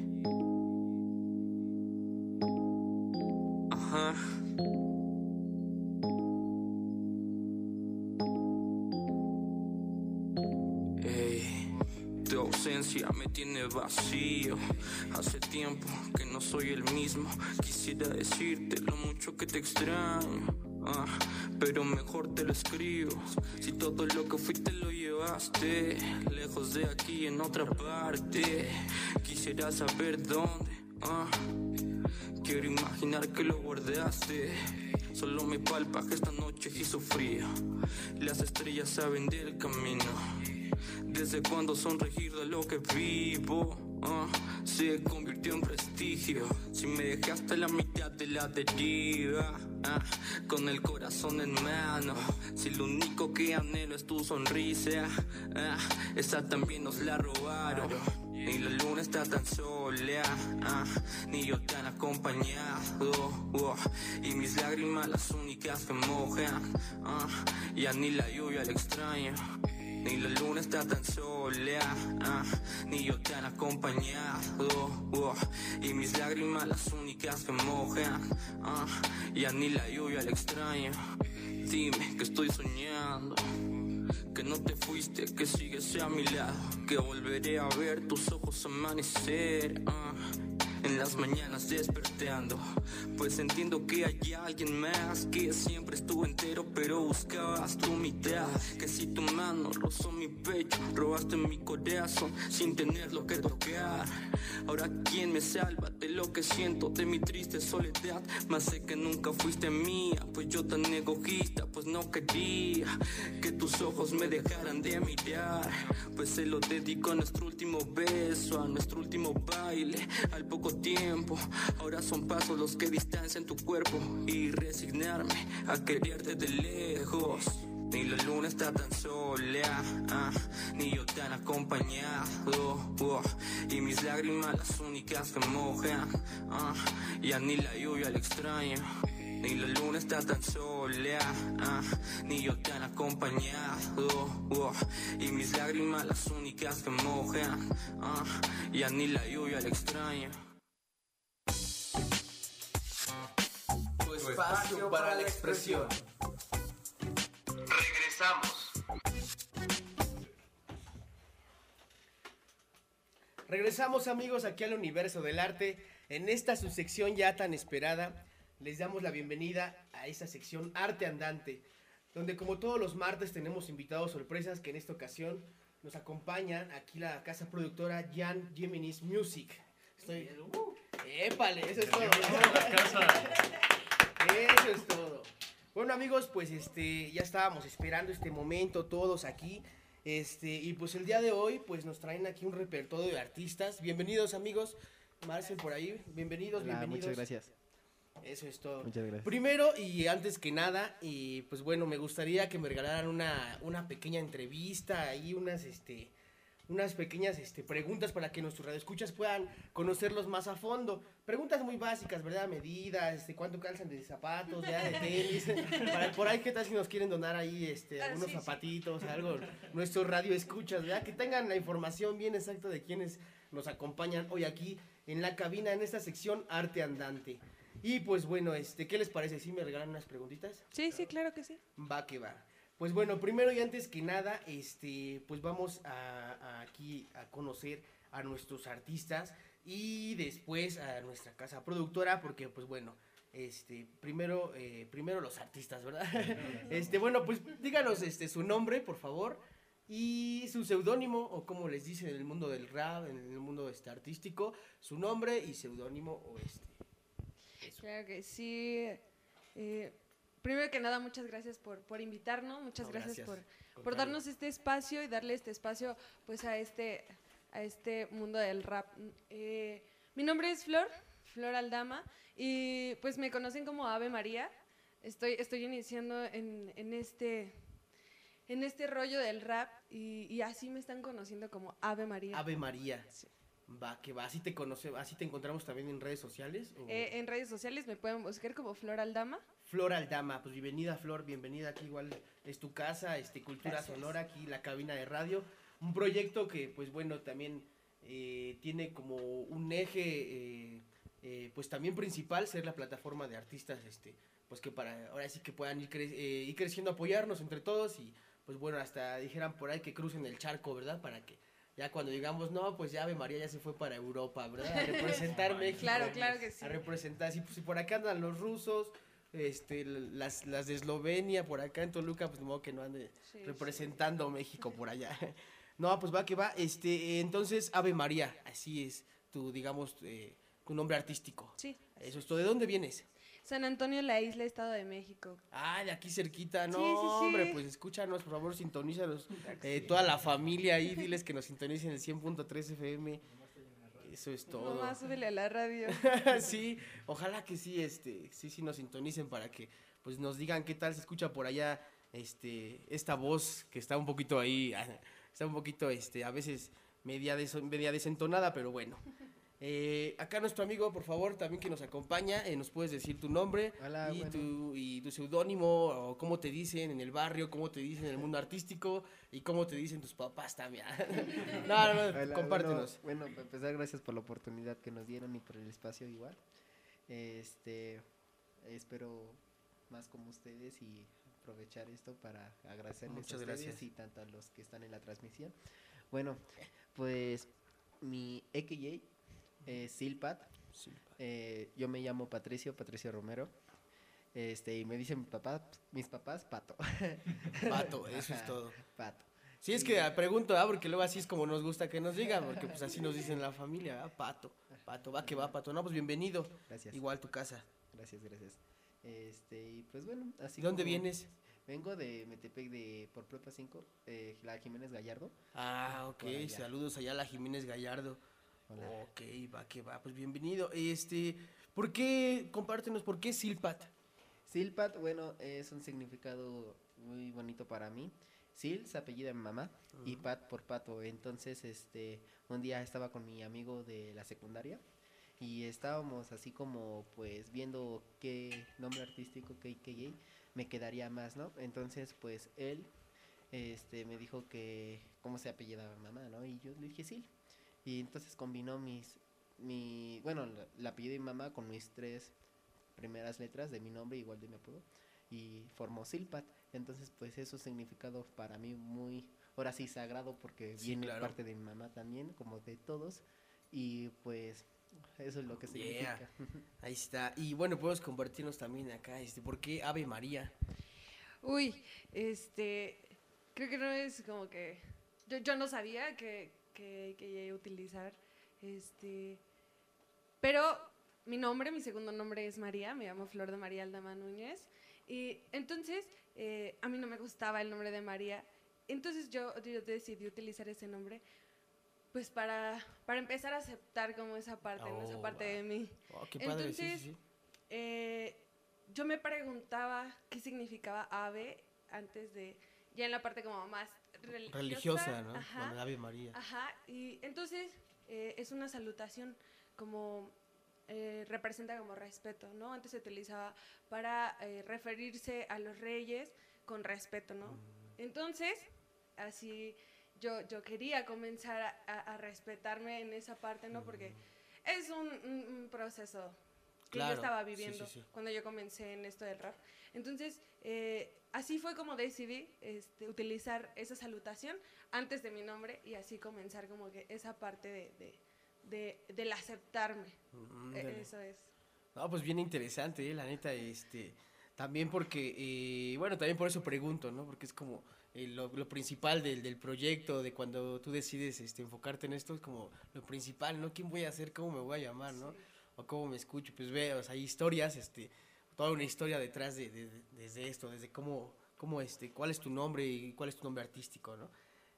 Me tiene vacío. Hace tiempo que no soy el mismo. Quisiera decirte lo mucho que te extraño. ah, pero mejor te lo escribo. Si todo lo que fuiste lo llevaste, lejos de aquí en otra parte. Quisiera saber dónde. ah, Quiero imaginar que lo guardaste. Solo me palpa que esta noche hizo frío. Las estrellas saben del camino. Desde cuando sonreír de lo que vivo. ah, se convirtió en prestigio. Si me dejaste la mitad de la deriva. ah, con el corazón en mano. Si lo único que anhelo es tu sonrisa. ah, esa también nos la robaron. Ni la luna está tan sola, ah, ni yo tan acompañado. oh, y mis lágrimas las únicas que mojan, ah, ya ni la lluvia la extraño. Ni la luna está tan sola, ah, ni yo tan acompañado. oh, y mis lágrimas las únicas que mojan, ah, ya ni la lluvia la extraño. Dime que estoy soñando. Que no te fuiste, que sigues a mi lado. Que volveré a ver tus ojos amanecer. ah, en las mañanas despertando. Pues entiendo que hay alguien más que siempre estuvo entero, pero buscabas tu mitad. Que si tu mano rozó mi pecho, robaste mi corazón sin tenerlo que tocar. Ahora, ¿quién me salva de lo que siento, de mi triste soledad? Más sé que nunca fuiste mía, pues yo tan egoísta, pues no quería que tus ojos me dejaran de mirar. Pues se lo dedico a nuestro último beso, a nuestro último baile, al poco tiempo. Ahora son pasos los que distancian tu cuerpo y resignarme a quererte de lejos. Ni la luna está tan sola, ah, ni yo tan acompañado. oh, y mis lágrimas las únicas que mojan, ah, ya ni la lluvia la extraño. Ni la luna está tan sola, ah, ni yo tan acompañado. oh, y mis lágrimas las únicas que mojan, ah, ya ni la lluvia la extraño. Tu espacio para la expresión. Regresamos. Regresamos amigos aquí al universo del arte. En esta subsección ya tan esperada, les damos la bienvenida a esta sección Arte Andante, donde como todos los martes tenemos invitados sorpresas que en esta ocasión nos acompañan aquí la casa productora Jan Geminis Music. Estoy... ¡Épale! Eso es todo. Eso es todo. Bueno amigos, pues este ya estábamos esperando este momento todos aquí. Este, y pues el día de hoy pues nos traen aquí un repertorio de artistas. Bienvenidos amigos. Marcel por ahí. Bienvenidos, Hola, bienvenidos. muchas gracias. Eso es todo. Muchas gracias. Primero y antes que nada, y pues bueno, me gustaría que me regalaran una, una pequeña entrevista ahí, unas este unas pequeñas este, preguntas para que nuestros radioescuchas puedan conocerlos más a fondo. Preguntas muy básicas, ¿verdad? Medidas, este, cuánto calzan de zapatos, ya de tenis. Para, por ahí, ¿qué tal si nos quieren donar ahí este, Ah, algunos sí, sí. zapatitos, algo? Nuestros radioescuchas, ¿verdad? Que tengan la información bien exacta de quienes nos acompañan hoy aquí en la cabina, en esta sección Arte Andante. Y pues bueno, este, ¿qué les parece? ¿Sí me regalan unas preguntitas? Sí, sí, claro que sí. Va que va. Pues bueno, primero y antes que nada, este, pues vamos a, a aquí a conocer a nuestros artistas y después a nuestra casa productora, porque pues bueno, este, primero, eh, primero los artistas, ¿verdad? este, bueno, pues díganos este su nombre, por favor, Y su seudónimo, o como les dicen en el mundo del rap, en el mundo este, artístico, su nombre y seudónimo o este. Claro que sí. Eh, primero que nada, muchas gracias por, por invitarnos, muchas No, gracias, gracias. por, por darnos este espacio y darle este espacio pues a este, a este mundo del rap. Eh, mi nombre es Flor, Flor Aldama, y pues me conocen como Ave María. Estoy, estoy iniciando en, en este en este rollo del rap y, y así me están conociendo como Ave María. Ave María. Va, que va. Así te conoce, así te encontramos también en redes sociales. o- Eh, en redes sociales me pueden buscar como Flor Aldama. Flor Aldama, pues bienvenida Flor, bienvenida aquí igual es tu casa, este Cultura Gracias. Sonora, aquí la cabina de radio, un proyecto que pues bueno también eh, tiene como un eje eh, eh, pues también principal ser la plataforma de artistas este pues que para ahora sí que puedan ir, cre- ir creciendo, apoyarnos entre todos y pues bueno hasta dijeran por ahí que crucen el charco, ¿verdad? Para que ya cuando digamos, no, pues ya Ave María ya se fue para Europa, ¿verdad? A representar México. Claro, claro que sí. A representar, si, si por acá andan los rusos, este, las, las de Eslovenia, por acá en Toluca, pues de modo que no ande Sí, representando México por allá. No, pues va que va, este, entonces Ave María, así es tu, digamos, eh, tu nombre artístico. Sí. Eso es todo. ¿De dónde vienes? San Antonio, la isla, Estado de México. Ah, de aquí cerquita, no, Sí, sí, sí. hombre, pues escúchanos, por favor, sintonízanos. Eh, toda la familia ahí, diles que nos sintonicen el 100.3 FM. Eso es todo. Mamá, súbele a la radio. sí, ojalá que sí, este, sí, sí nos sintonicen para que pues nos digan qué tal se escucha por allá este esta voz que está un poquito ahí, ah, está un poquito este a veces media des- media desentonada, pero bueno. Eh, acá nuestro amigo, por favor, también que nos acompaña, eh, nos puedes decir tu nombre Hola, y, bueno. tu, y tu seudónimo, o cómo te dicen en el barrio, cómo te dicen en el mundo artístico y cómo te dicen tus papás también. no, no, no, Hola, compártenos. Bueno, bueno, para empezar, gracias por la oportunidad que nos dieron y por el espacio igual. Este, espero más como ustedes y aprovechar esto para agradecerles Muchas a ustedes gracias. y tanto a los que están en la transmisión. Bueno, pues mi AKJ es Silpat. Eh, yo me llamo Patricio, Patricio Romero. Este, y me dicen papá, mis papás, Pato. Pato, eso es todo. Pato. Sí, es que pregunto, ¿ah? porque luego así es como nos gusta que nos digan, porque pues así nos dicen la familia, ¿ah? Pato, Pato, va que va, Pato. No, pues bienvenido. Gracias. Igual tu casa. Gracias, gracias. Este, y pues bueno, así ¿De dónde vienes? Vengo de Metepec de por Prepa 5, eh, la Jiménez Gallardo. Ah, ok, allá. saludos allá a la Jiménez Gallardo. Hola. Ok, va que va, pues bienvenido. Este, ¿por qué, compártenos, por qué Silpat? Silpat, bueno, es un significado muy bonito para mí. Sil se apellida mi mamá y. Pat por pato. Entonces, este, un día estaba con mi amigo de la secundaria y estábamos así como pues viendo qué nombre artístico, qué qué me quedaría más, ¿no? Entonces, pues él este me dijo que cómo se apellidaba mamá, ¿no? Y yo le dije Sil. Y entonces combinó mis mi bueno, la- el apellido de mi mamá con mis tres primeras letras de mi nombre igual de mi apodo y formó Silpat. Entonces, pues eso es significado para mí muy ahora sí sagrado porque Sí, viene claro. parte de mi mamá también, como de todos y pues eso es lo que Yeah. significa. Ahí está. Y bueno, podemos compartirnos también acá, este, ¿por qué Ave María? Uy, este, creo que no es como que, yo, yo no sabía que, que, que utilizar, este, pero mi nombre, mi segundo nombre es María, me llamo Flor de María Aldama Núñez, y entonces eh, a mí no me gustaba el nombre de María, entonces yo, yo decidí utilizar ese nombre, pues para, para empezar a aceptar como esa parte, ¿no? esa Oh, parte de mí. Oh, qué padre, sí, sí, Entonces, sí. eh, yo me preguntaba qué significaba ave antes de, ya en la parte como más religiosa. Religiosa, ¿no? Ajá, Con Ave María. Ajá, y entonces eh, es una salutación como eh, representa como respeto, ¿no? Antes se utilizaba para eh, referirse a los reyes con respeto, ¿no? Mm. Entonces, así yo, yo quería comenzar a, a- a respetarme en esa parte, ¿no? Porque es un, un- un proceso que Claro, yo estaba sí, sí, viviendo sí. cuando yo comencé en esto del rap. Entonces, eh, así fue como decidí este, utilizar esa salutación antes de mi nombre y así comenzar como que esa parte de, de- de- del aceptarme. Mm, E- dale. Eso es. No, pues bien interesante, eh, la neta, este, También porque, eh, bueno, también por eso pregunto, ¿no? Porque es como eh, lo, lo principal del, del proyecto, de cuando tú decides este, enfocarte en esto, es como lo principal, ¿no? ¿Quién voy a ser? ¿Cómo me voy a llamar, no? O cómo me escucho. Pues veo, o sea, hay historias, este, toda una historia detrás de, de- de- desde esto, desde cómo, cómo, este, cuál es tu nombre y cuál es tu nombre artístico, ¿no?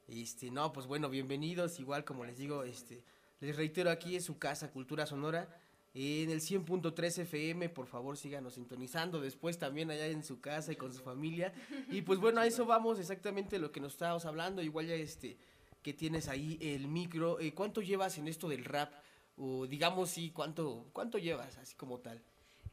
Este, no, pues bueno, bienvenidos, igual como les digo, este, les reitero aquí es su casa, Cultura Sonora, en el 100.3 FM, por favor síganos sintonizando después también allá en su casa y con su familia. Y pues bueno, a eso vamos exactamente lo que nos estábamos hablando, igual ya este, que tienes ahí el micro, eh, ¿cuánto llevas en esto del rap? O digamos, sí, ¿cuánto, cuánto llevas así como tal?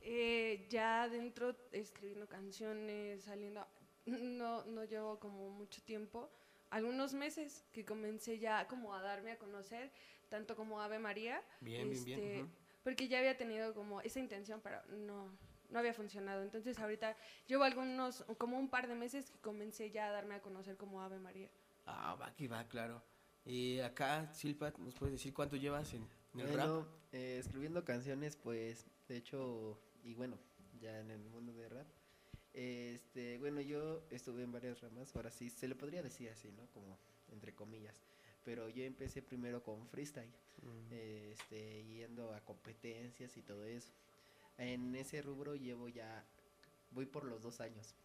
Eh, ya dentro escribiendo canciones, saliendo, no, no llevo como mucho tiempo, algunos meses que comencé ya como a darme a conocer, tanto como Ave María. Bien, bien, bien, este. Porque ya había tenido como esa intención, pero no, no había funcionado. Entonces ahorita llevo algunos, como un par de meses que comencé ya a darme a conocer como Ave María. Ah, va que va, claro. Y acá, Silpa, ¿nos puedes decir cuánto llevas en? Bueno, eh, escribiendo canciones, pues, de hecho, y bueno, ya en el mundo de rap, este, bueno, yo estuve en varias ramas, ahora sí, se le podría decir así, ¿no? Como, entre comillas, pero yo empecé primero con freestyle, Mm. este, yendo a competencias y todo eso. En ese rubro llevo ya, voy por los dos años,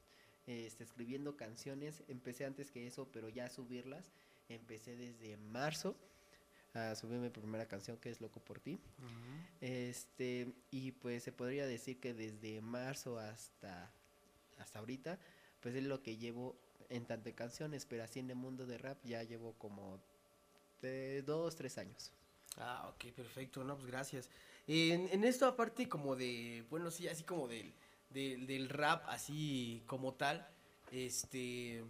este, escribiendo canciones, empecé antes que eso, pero ya a subirlas, empecé desde marzo a subir mi primera canción que es Loco por ti. Este, y pues se podría decir que desde marzo hasta, hasta ahorita, pues es lo que llevo en tanto de canciones, pero así en el mundo de rap ya llevo como de dos, tres años. Ah, ok, perfecto, no, pues gracias. En, en esto aparte como de, bueno, sí, así como del, del, del rap, así como tal, este,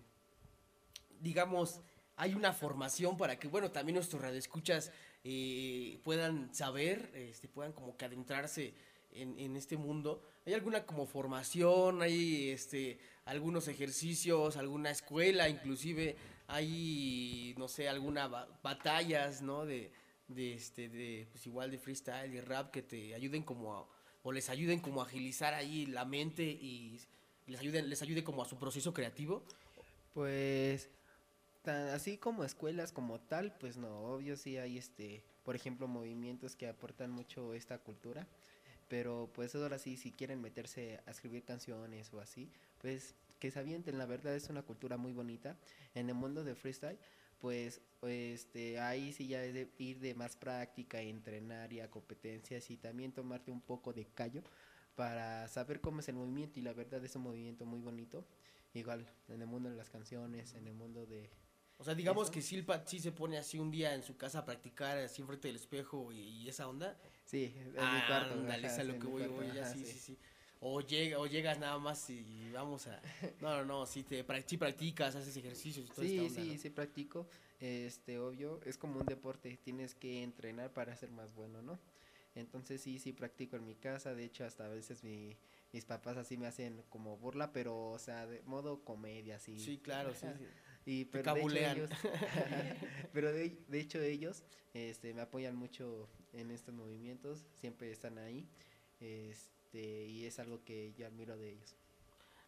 digamos, hay una formación para que, bueno, también nuestros radioescuchas eh, puedan saber, este, puedan como que adentrarse en, este mundo. ¿Hay alguna como formación, hay este, algunos ejercicios, alguna escuela inclusive, hay, no sé, alguna ba- batallas, ¿no? De, de este, de, pues igual de freestyle y rap que te ayuden como o les ayuden como a agilizar ahí la mente y les ayuden, les ayude como a su proceso creativo. Pues así como escuelas como tal, pues no, obvio sí hay este, por ejemplo, movimientos que aportan mucho esta cultura, pero pues ahora sí si quieren meterse a escribir canciones o así, pues que se la verdad es una cultura muy bonita en el mundo de freestyle. Pues este ahí sí ya es de ir de más práctica, entrenar y a competencias y también tomarte un poco de callo para saber cómo es el movimiento y la verdad es un movimiento muy bonito. Igual en el mundo de las canciones, en el mundo de O sea, digamos Eso. que Silpa sí se pone así un día en su casa a practicar así enfrente del espejo y, y esa onda. Sí, en mi cuarto, Ándale, es lo que voy, cuarto, voy, ya, ajá, sí, sí. sí, sí. O, llega, o llegas nada más y vamos a... No, no, no, sí, te, sí practicas, haces ejercicios y toda Sí, esta onda, sí, ¿no? sí practico. Este, obvio, es como un deporte, tienes que entrenar para ser más bueno, ¿no? Entonces sí, sí practico en mi casa, de hecho hasta a veces mi, mis papás así me hacen como burla, pero o sea, de modo comedia, así. Sí, claro, sí, sí. Y Te pero de hecho cabulean. ellos, pero de, de hecho ellos este, me apoyan mucho en estos movimientos, siempre están ahí, este, y es algo que yo admiro de ellos.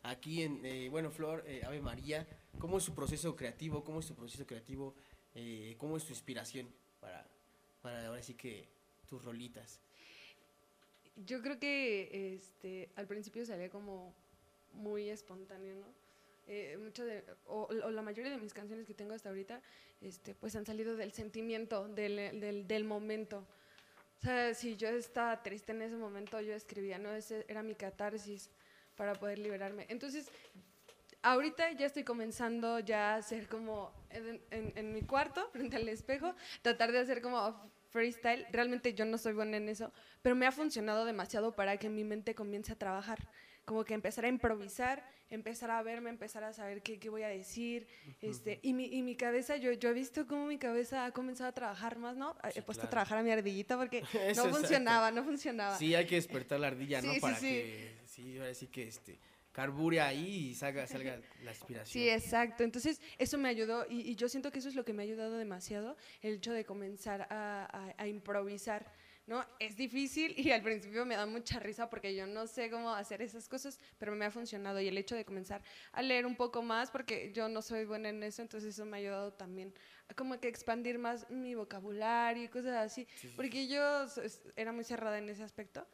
Aquí en, eh, bueno, Flor, eh, Ave María, ¿cómo es su proceso creativo? ¿Cómo es tu proceso creativo? Eh, ¿Cómo es tu inspiración para, para ahora sí que tus rolitas? Yo creo que este, al principio salía como muy espontáneo, ¿no? Eh, mucho de, o, o la mayoría de mis canciones que tengo hasta ahorita, este, pues han salido del sentimiento, del, del, del momento. O sea, si yo estaba triste en ese momento, yo escribía, ¿no? Ese era mi catarsis para poder liberarme. Entonces, ahorita ya estoy comenzando ya a hacer como en, en- en mi cuarto, frente al espejo, tratar de hacer como freestyle. Realmente yo no soy buena en eso, pero me ha funcionado demasiado para que mi mente comience a trabajar. Como que empezar a improvisar, empezar a verme, empezar a saber qué, qué voy a decir. este, y, mi, y mi cabeza, yo, yo he visto cómo mi cabeza ha comenzado a trabajar más, ¿no? He puesto claro. a trabajar a mi ardillita porque no funcionaba, no funcionaba. Sí, hay que despertar la ardilla, ¿no? Sí, Para sí. que, sí, ahora sí que este, carbure ahí y salga, salga la inspiración. Sí, exacto. Entonces, eso me ayudó y, y yo siento que eso es lo que me ha ayudado demasiado, el hecho de comenzar a, a- a improvisar. ¿No? Es difícil y al principio me da mucha risa porque yo no sé cómo hacer esas cosas, pero me ha funcionado y el hecho de comenzar a leer un poco más, porque yo no soy buena en eso, entonces eso me ha ayudado también a como que expandir más mi vocabulario y cosas así, porque yo era muy cerrada en ese aspecto,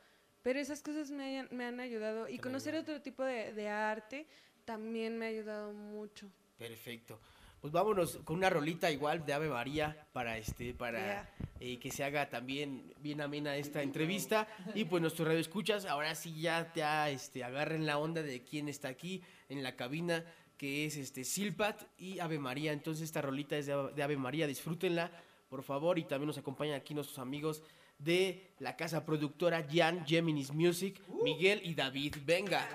pero esas cosas me, hayan- me han ayudado y conocer otro tipo de, de arte también me ha ayudado mucho. Perfecto. Pues vámonos con una rolita igual de Ave María para este para eh, que se haga también bien amena esta entrevista y pues nuestro radio escuchas ahora sí ya ya este agarren la onda de quién está aquí en la cabina que es este Silpat y Ave María. Entonces esta rolita es de, de Ave María, disfrútenla por favor y también nos acompañan aquí nuestros amigos de la casa productora Jan Geminis Music, Miguel y David. Venga.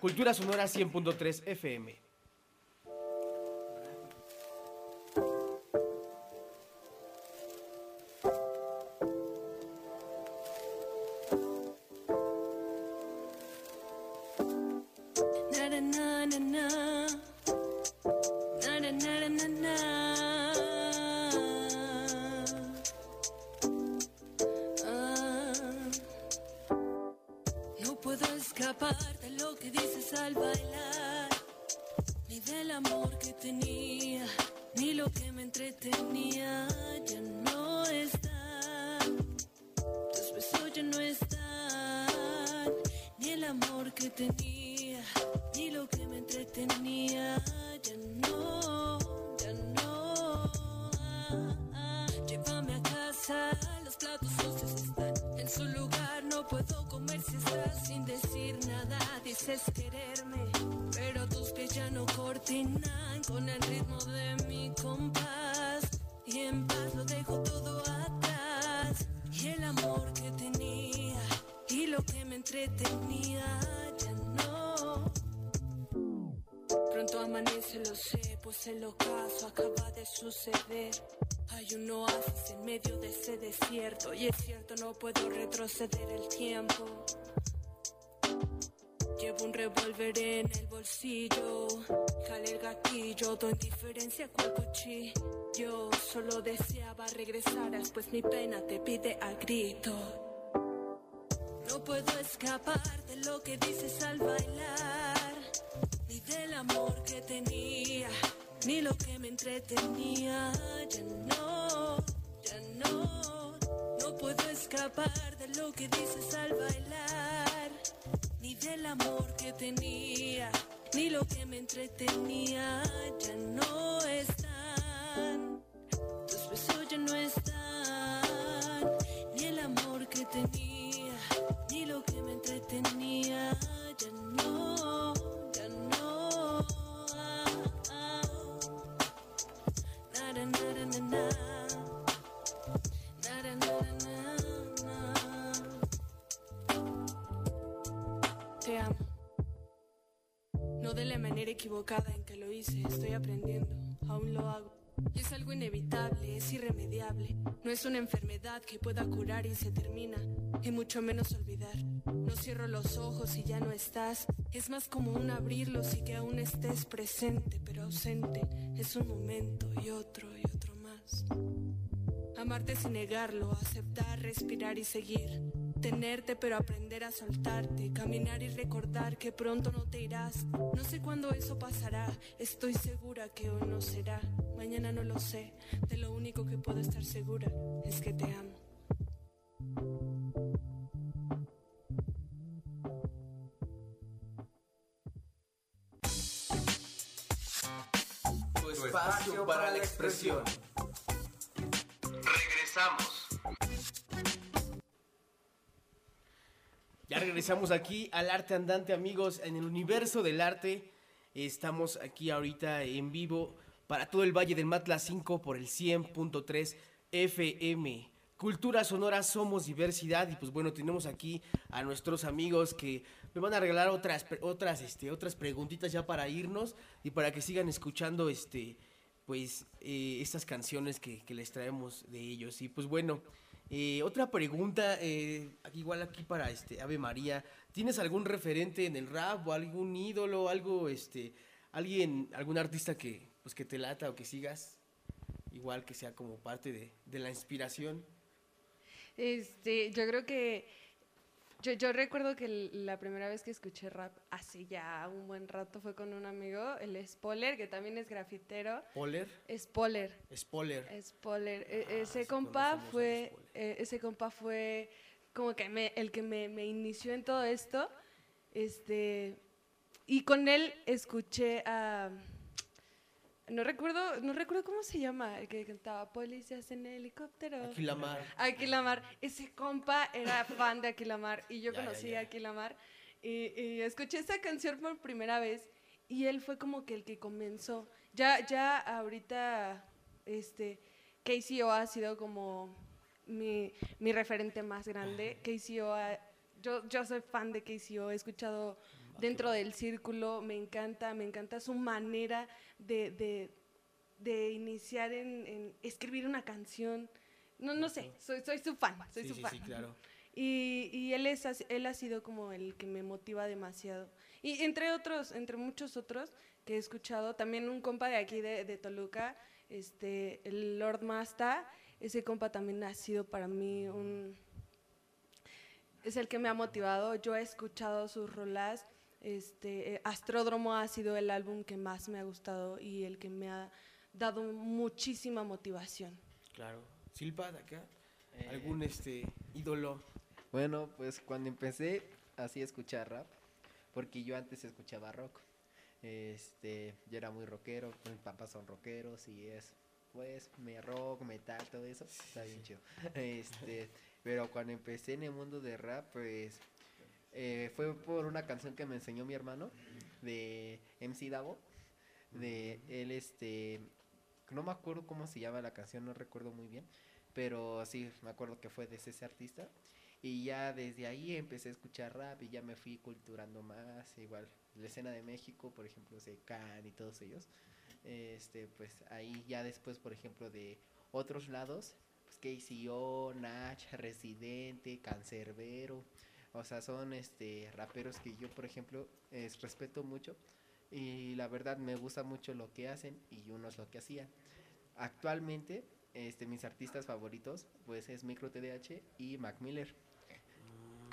Cultura Sonora 100.3 FM. Cuchillo. Solo deseaba regresaras, pues mi pena te pide a grito. No puedo escapar de lo que dices al bailar, ni del amor que tenía, ni lo que me entretenía. Ya no, ya no, no puedo escapar de lo que dices al bailar, ni del amor que tenía, ni lo que me entretenía. Ya no están, besos ya no están, ni el amor que tenía, ni lo que me entretenía. Ya no, ya no. Ah, ah. Na, na, na, na, na, na. Na, na, na, na, na, na. Te amo. No de la manera equivocada en que lo hice, estoy aprendiendo, aún lo hago. Y es algo inevitable, es irremediable. No es una enfermedad que pueda curar y se termina, y mucho menos olvidar. No cierro los ojos y ya no estás. Es más común abrirlos y que aún estés presente, pero ausente. Es un momento y otro y otro más. Amarte sin negarlo, aceptar, respirar y seguir. Tenerte pero aprender a soltarte, caminar y recordar que pronto no te irás. No sé cuándo eso pasará, estoy segura que hoy no será. Mañana no lo sé, de lo único que puedo estar segura es que te amo. Tu espacio para la expresión. Regresamos. Ya regresamos aquí al arte andante, amigos, en el universo del arte. Estamos aquí ahorita en vivo para todo el Valle del Matla 5 por el 100.3 FM. Cultura sonora, somos diversidad y pues bueno, tenemos aquí a nuestros amigos que me van a regalar otras otras este otras preguntitas ya para irnos y para que sigan escuchando este pues eh, estas canciones que, que les traemos de ellos. Y pues bueno, eh, otra pregunta, eh, igual aquí para este Ave María, ¿tienes algún referente en el rap o algún ídolo, algo, este, alguien, algún artista que, pues que te lata o que sigas? Igual que sea como parte de, de la inspiración. Este, yo creo que yo, yo recuerdo que la primera vez que escuché rap hace ya un buen rato fue con un amigo, el Spoiler, que también es grafitero. ¿Poler? Spoiler. Spoiler. Spoiler. E- Ah, ese sí, compa fue, eh, ese compa fue como que me, el que me, me inició en todo esto. Este, y con él escuché a, no recuerdo, no recuerdo cómo se llama, el que cantaba Policías en helicóptero. Aquilamar. Aquilamar. Ese compa era fan de Aquilamar y yo Ya, ya, conocí ya. a Aquilamar y, y escuché esa canción por primera vez y él fue como que el que comenzó. Ya, ya ahorita, este, KCO ha sido como mi, mi referente más grande. KCO, yo, yo soy fan de KCO, he escuchado dentro del círculo, me encanta, me encanta su manera de, de, de iniciar en, en escribir una canción. No, no sé, soy, soy su fan, soy Sí, su sí, fan. sí, claro. Y, y él, es, él ha sido como el que me motiva demasiado. Y entre otros, entre muchos otros que he escuchado, también un compa de aquí de, de Toluca, este, el Lord Masta, ese compa también ha sido para mí un... Es el que me ha motivado. Yo he escuchado sus rolas. Este, eh, Astródromo ha sido el álbum que más me ha gustado y el que me ha dado muchísima motivación. Claro. Silpa, de acá. Eh, ¿Algún este ídolo? Bueno, pues cuando empecé así a escuchar rap, porque yo antes escuchaba rock. Este, yo era muy rockero, mis papás son rockeros y es pues me rock, metal, todo eso, está bien chido. Este, pero cuando empecé en el mundo de rap, pues eh, fue por una canción que me enseñó mi hermano de MC Davo, de él este no me acuerdo cómo se llama la canción, no recuerdo muy bien, pero sí me acuerdo que fue de ese artista y ya desde ahí empecé a escuchar rap y ya me fui culturando más, igual la escena de México, por ejemplo, Secan y todos ellos. Este, pues ahí ya después, por ejemplo, de otros lados, pues KCO, Nach, Residente, Cancerbero, o sea, son este raperos que yo, por ejemplo, es, respeto mucho y la verdad me gusta mucho lo que hacen y unos lo que hacían. Actualmente, este, mis artistas favoritos, pues es Micro TDH y Mac Miller.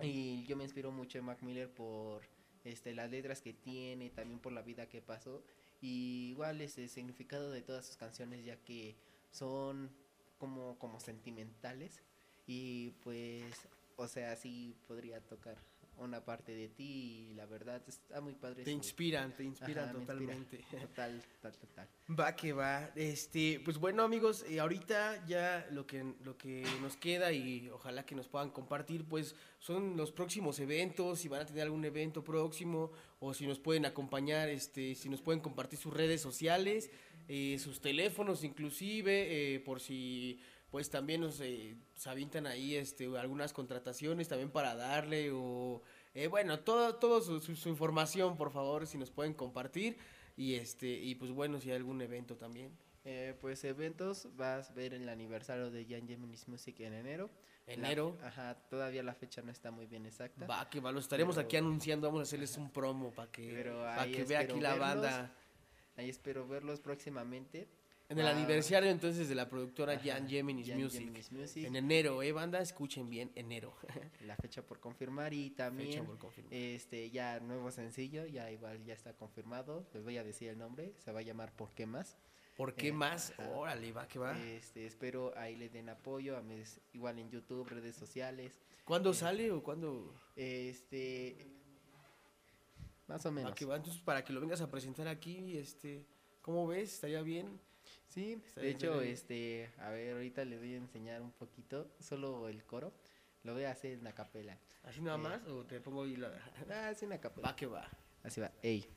Y yo me inspiro mucho en Mac Miller por este, las letras que tiene, también por la vida que pasó. Y igual es el significado de todas sus canciones, ya que son como, como sentimentales. Y pues, o sea, sí podría tocar una parte de ti y la verdad está muy padre. Te inspiran, te inspiran me inspira. totalmente. Total, total, total. Va que va. Este, pues bueno, amigos, eh, ahorita ya lo que lo que nos queda y ojalá que nos puedan compartir, pues son los próximos eventos, si van a tener algún evento próximo o si nos pueden acompañar, este, si nos pueden compartir sus redes sociales, eh, sus teléfonos inclusive, eh, por si pues también nos eh, se avientan ahí este algunas contrataciones también para darle o eh, bueno todo todo su, su- su información por favor si nos pueden compartir y este y pues bueno si hay algún evento también Eh, pues eventos, vas a ver el aniversario de Jan Geminis Music en enero. La- Enero. ajá, todavía la fecha no está muy bien exacta. va que va lo estaremos Pero- aquí anunciando vamos a hacerles un promo para que para que vea aquí la verlos. banda Ahí espero verlos próximamente. En el aniversario entonces de la productora Jan Geminis Jan Music. Geminis Music. en enero eh banda escuchen bien enero La fecha por confirmar y también por confirmar. este ya nuevo sencillo, ya igual ya está confirmado. Les voy a decir el nombre, se va a llamar ¿Por qué más? ¿Por qué Eh, más? ajá. Órale, va que va. Este, espero ahí le den apoyo a mis igual en YouTube, redes sociales. ¿Cuándo Eh, sale o cuándo? Este más o menos. Va que va, entonces para que lo vengas a presentar aquí, este, ¿cómo ves? ¿Estaría bien? Sí, de hecho, bien. este, a ver, ahorita les voy a enseñar un poquito, solo el coro. Lo voy a hacer en la capela. ¿Así nada Eh, más? ¿O te pongo ahí la.? Ah, sí, una capela. Va que va. Así va, ey.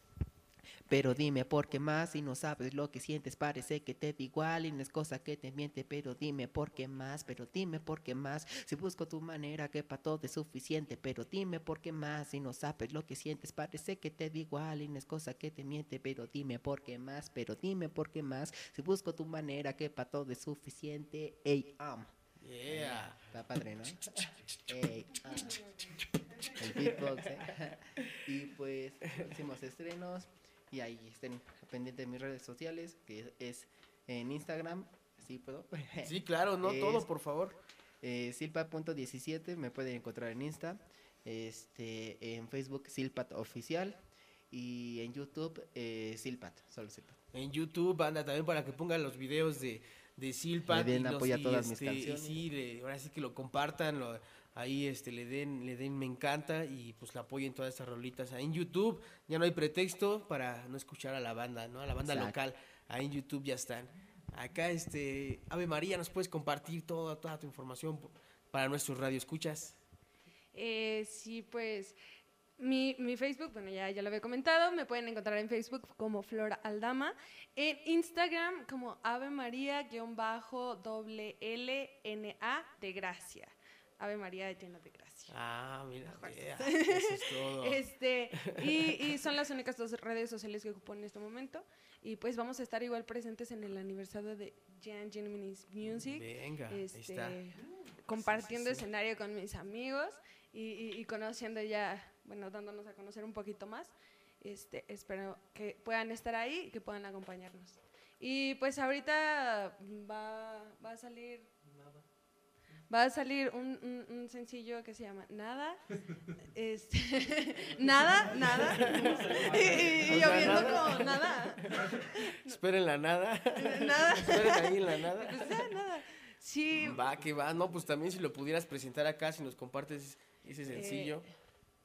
Pero dime por qué más si no sabes lo que sientes parece que te da igual y no es cosa que te miente pero dime por qué más pero dime por qué más si busco tu manera que para todo es suficiente pero dime por qué más si no sabes lo que sientes parece que te da igual y no es cosa que te miente pero dime por qué más pero dime por qué más si busco tu manera que para todo es suficiente. Ey am. Yeah. está padre no ey am. El beatbox ¿eh? y pues próximos estrenos y ahí estén pendientes de mis redes sociales que es en Instagram sí puedo Sí, claro, no Es todo, por favor. Eh, Silpat.17 me pueden encontrar en Insta, este, en Facebook Silpat Oficial y en YouTube eh, Silpat, solo Silpat. En YouTube, anda también para que pongan los videos de, de Silpat. Le den y los- apoyo a y, todas mis este, y canciones. sí, le- ahora sí que lo compartan, lo- ahí este, le den, le den me encanta y pues la apoyen todas estas rolitas. Ahí en YouTube ya no hay pretexto para no escuchar a la banda, ¿no? A la banda Exacto. local. Ahí en YouTube ya están. Acá, este, Ave María, ¿nos puedes compartir toda, toda tu información para nuestros radioescuchas? Eh, sí, pues mi, mi Facebook, bueno, ya, ya lo había comentado, me pueden encontrar en Facebook como Flora Aldama, en Instagram como Ave María-doble L N A de Gracia. Ave María llena de gracia. Ah, mira, yeah, eso es todo. Este, y, y son las únicas dos redes sociales que ocupo en este momento. Y pues vamos a estar igual presentes en el aniversario de Jan Gentleman's Music. Venga, ahí este, está. Compartiendo escenario con mis amigos y, y- y conociendo ya, bueno, dándonos a conocer un poquito más. Este, espero que puedan estar ahí y que puedan acompañarnos. Y pues ahorita va, va a salir Va a salir un, un- un sencillo que se llama Nada. Este, nada, nada. Y, y- yo viendo nada. como nada. Esperen la nada. Nada. Esperen ahí en la nada. Pues ya, nada. Sí. Va, que va. No, pues también si lo pudieras presentar acá, si nos compartes ese sencillo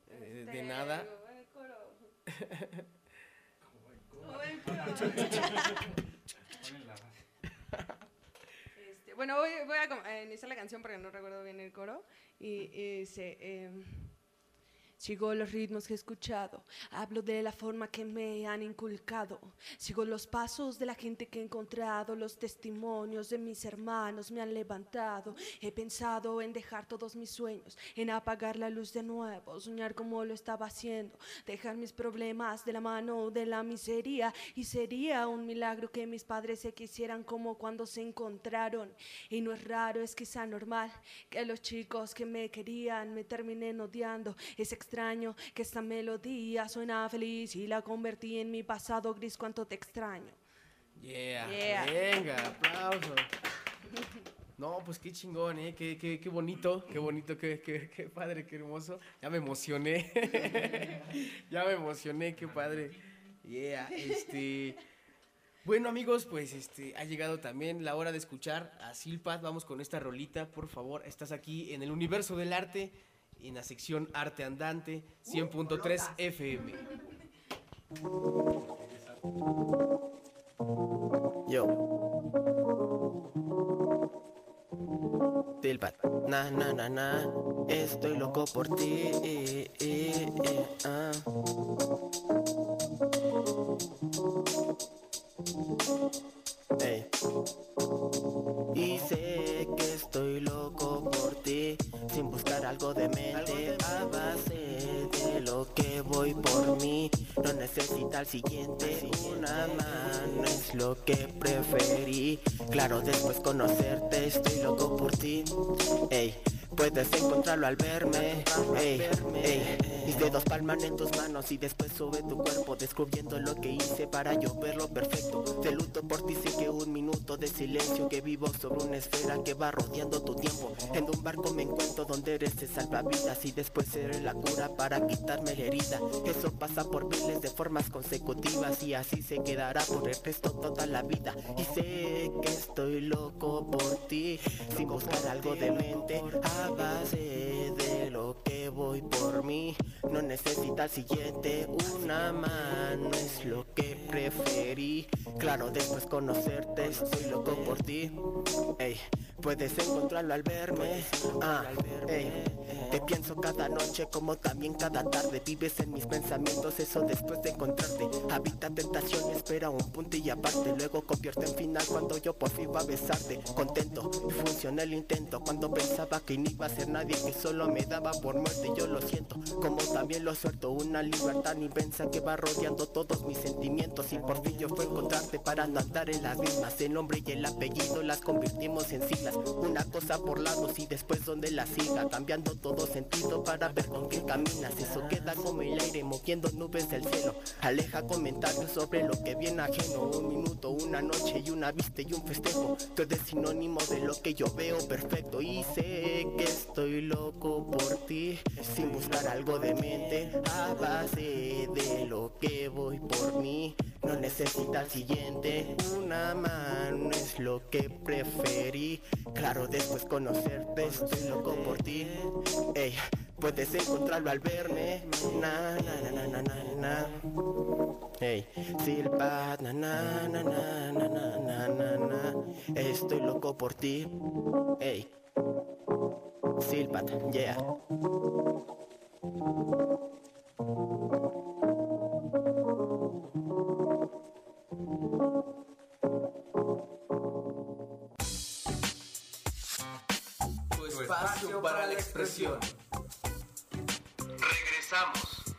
eh, de este, nada. el coro. Oh, el coro. Bueno, voy, voy a iniciar la canción porque no recuerdo bien el coro. Y, y dice, em, Sigo los ritmos que he escuchado, hablo de la forma que me han inculcado, sigo los pasos de la gente que he encontrado, los testimonios de mis hermanos me han levantado, he pensado en dejar todos mis sueños, en apagar la luz de nuevo, soñar como lo estaba haciendo, dejar mis problemas de la mano de la miseria. Y sería un milagro que mis padres se quisieran como cuando se encontraron. Y no es raro, es quizá normal que los chicos que me querían me terminen odiando, es que esta melodía suena feliz y la convertí en mi pasado gris, cuánto te extraño. Yeah, Yeah. venga, aplauso. No, pues qué chingón, ¿eh? Qué, qué, qué bonito, qué bonito, qué, qué, qué padre, qué hermoso. Ya me emocioné. ya me emocioné, qué padre. Yeah, este... Bueno amigos, pues este ha llegado también la hora de escuchar a Silpat. Vamos con esta rolita, por favor. Estás aquí en el universo del arte, en la sección Arte Andante, 100.3 FM. Yo. Tilpat. Na, na, na, na. Estoy loco por ti. eh, eh, eh, ah. Y sé que estoy loco por ti, sin buscar algo de mente, a base de lo que voy por mí. No necesita el siguiente, una mano es lo que preferí. Claro, después conocerte, estoy loco por ti. Ey. Puedes encontrarlo al verme, ey, ey. Mis dedos palman en tus manos y después sube tu cuerpo descubriendo lo que hice para yo verlo perfecto. Te luto por ti, sé que un minuto de silencio que vivo sobre una esfera que va rodeando tu tiempo. En un barco me encuentro donde eres de salvavidas y después seré la cura para quitarme la herida. Eso pasa por miles de formas consecutivas y así se quedará por el resto toda la vida. Y sé que estoy loco por ti, sin buscar algo de mente base de lo que voy por mí. No necesita el siguiente, una mano es lo que preferí. Claro, después conocerte, estoy loco por ti. Puedes encontrarlo al verme. Ah, te pienso cada noche como también cada tarde. Vives en mis pensamientos, eso después de encontrarte. Habita tentación, espera un punto y aparte. Luego convierte en final cuando yo por fin va a besarte. Contento, funciona el intento. Cuando pensaba que no iba a ser nadie, que solo me daba por muerte. Yo lo siento, como también lo suelto. Una libertad inmensa que va rodeando todos mis sentimientos. Y por fin yo fue encontrar parte para no andar en las mismas. El nombre y el apellido las convertimos en siglas. Una cosa por lados y después donde la siga. Cambiando todo sentido para ver con qué caminas. Eso queda como el aire moviendo nubes del cielo. Aleja comentarios sobre lo que viene ajeno. Un minuto, una noche y una vista y un festejo. Todo es sinónimo de lo que yo veo perfecto. Y sé que estoy loco por ti. Sin buscar algo de mente. A base de lo que voy por mí. No necesita el siguiente. Una mano es lo que preferí. Claro, después conocerte, estoy loco por ti. Ey, puedes encontrarlo al verme. Na, na, na, na, na, na. Ey, Silpat, na, na, na, na, na, na, na, na, na. Estoy loco por ti. Ey, Silpat, yeah. Tu espacio para la expresión. Regresamos.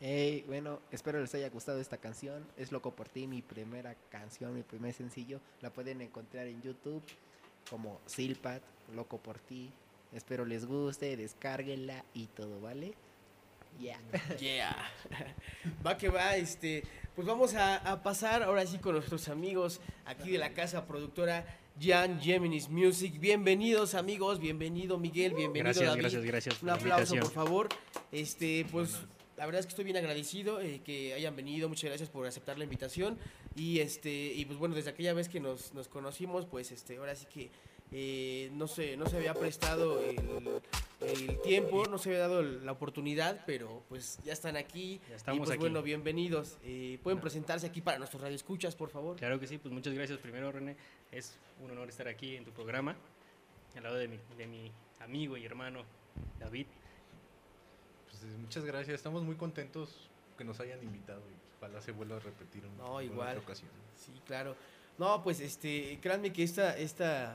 Hey, bueno, espero les haya gustado esta canción. Es Loco por ti, mi primera canción, mi primer sencillo. La pueden encontrar en YouTube como Silpat, Loco por ti. Espero les guste, descárguenla y todo, ¿vale? Yeah. Yeah. Va que va, este, pues vamos a, a pasar ahora sí con nuestros amigos aquí de la casa productora Jan Geminis Music. Bienvenidos amigos, bienvenido Miguel, bienvenido Gracias, David. gracias, gracias por Un la aplauso, por favor. Este, pues la verdad es que estoy bien agradecido eh, que hayan venido. Muchas gracias por aceptar la invitación. Y este, y pues bueno, desde aquella vez que nos, nos conocimos, pues este, ahora sí que eh, no se, no se había prestado el, el tiempo, no se había dado el- la oportunidad, pero pues ya están aquí. y estamos pues aquí. bueno, bienvenidos. Eh, Pueden presentarse aquí para nuestros radioescuchas, por favor. Claro que sí, pues muchas gracias primero René. Es un honor estar aquí en tu programa, al lado de mi, de mi amigo y hermano David. Muchas gracias, estamos muy contentos que nos hayan invitado y ojalá se vuelva a repetir en No, en igual. otra ocasión. Sí, claro. No, pues este, créanme que esta, esta,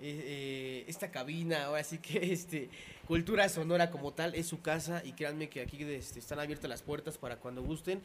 eh, eh, esta cabina, ahora sí que este, Cultura Sonora como tal, es su casa y créanme que aquí este, están abiertas las puertas para cuando gusten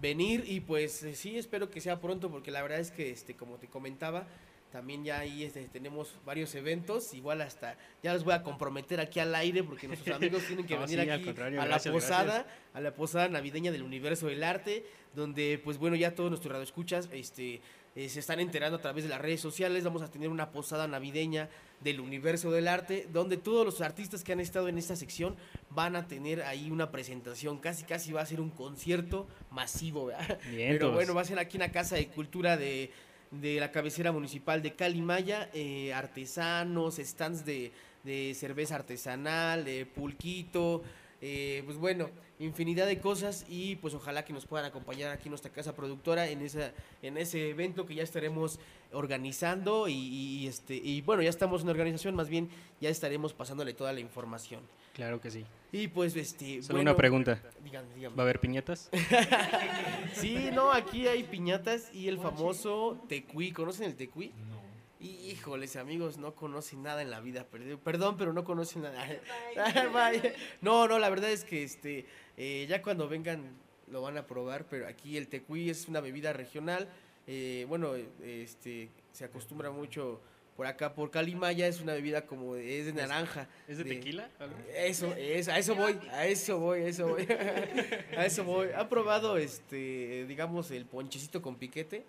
venir y pues eh, sí, espero que sea pronto porque la verdad es que, este, como te comentaba, también ya ahí este, tenemos varios eventos, igual hasta, ya los voy a comprometer aquí al aire porque nuestros amigos tienen que No, venir sí, aquí a la gracias, posada gracias. a la posada navideña del universo del arte, donde pues bueno, ya todos nuestros radioescuchas este, eh, se están enterando a través de las redes sociales, vamos a tener una posada navideña del universo del arte, donde todos los artistas que han estado en esta sección van a tener ahí una presentación, casi casi va a ser un concierto masivo, ¿verdad? Pero bueno, va a ser aquí en la Casa de Cultura de, de la cabecera municipal de Calimaya, eh, artesanos, stands de, de cerveza artesanal, de pulquito, eh, pues bueno, infinidad de cosas y pues ojalá que nos puedan acompañar aquí en nuestra casa productora en esa en ese evento que ya estaremos organizando y, y, este y bueno ya estamos en organización más bien ya estaremos pasándole toda la información Claro que sí. Y pues este Solo bueno, una pregunta. dígame, dígame. ¿Va a haber piñatas? Sí, no, aquí hay piñatas y el famoso tecuí. ¿Conocen el tecuí? No. Híjoles, amigos, no conocen nada en la vida. perd- Perdón, pero no conocen nada. No, no, la verdad es que este, eh, ya cuando vengan lo van a probar, pero aquí el tecuí es una bebida regional. eh, bueno, este, se acostumbra mucho por acá, por Calimaya, es una bebida como de, es de naranja. ¿Es de tequila? Eso, es, a eso voy, a eso voy, a eso voy. a eso voy. ¿Han probado, este, digamos, el ponchecito con piquete?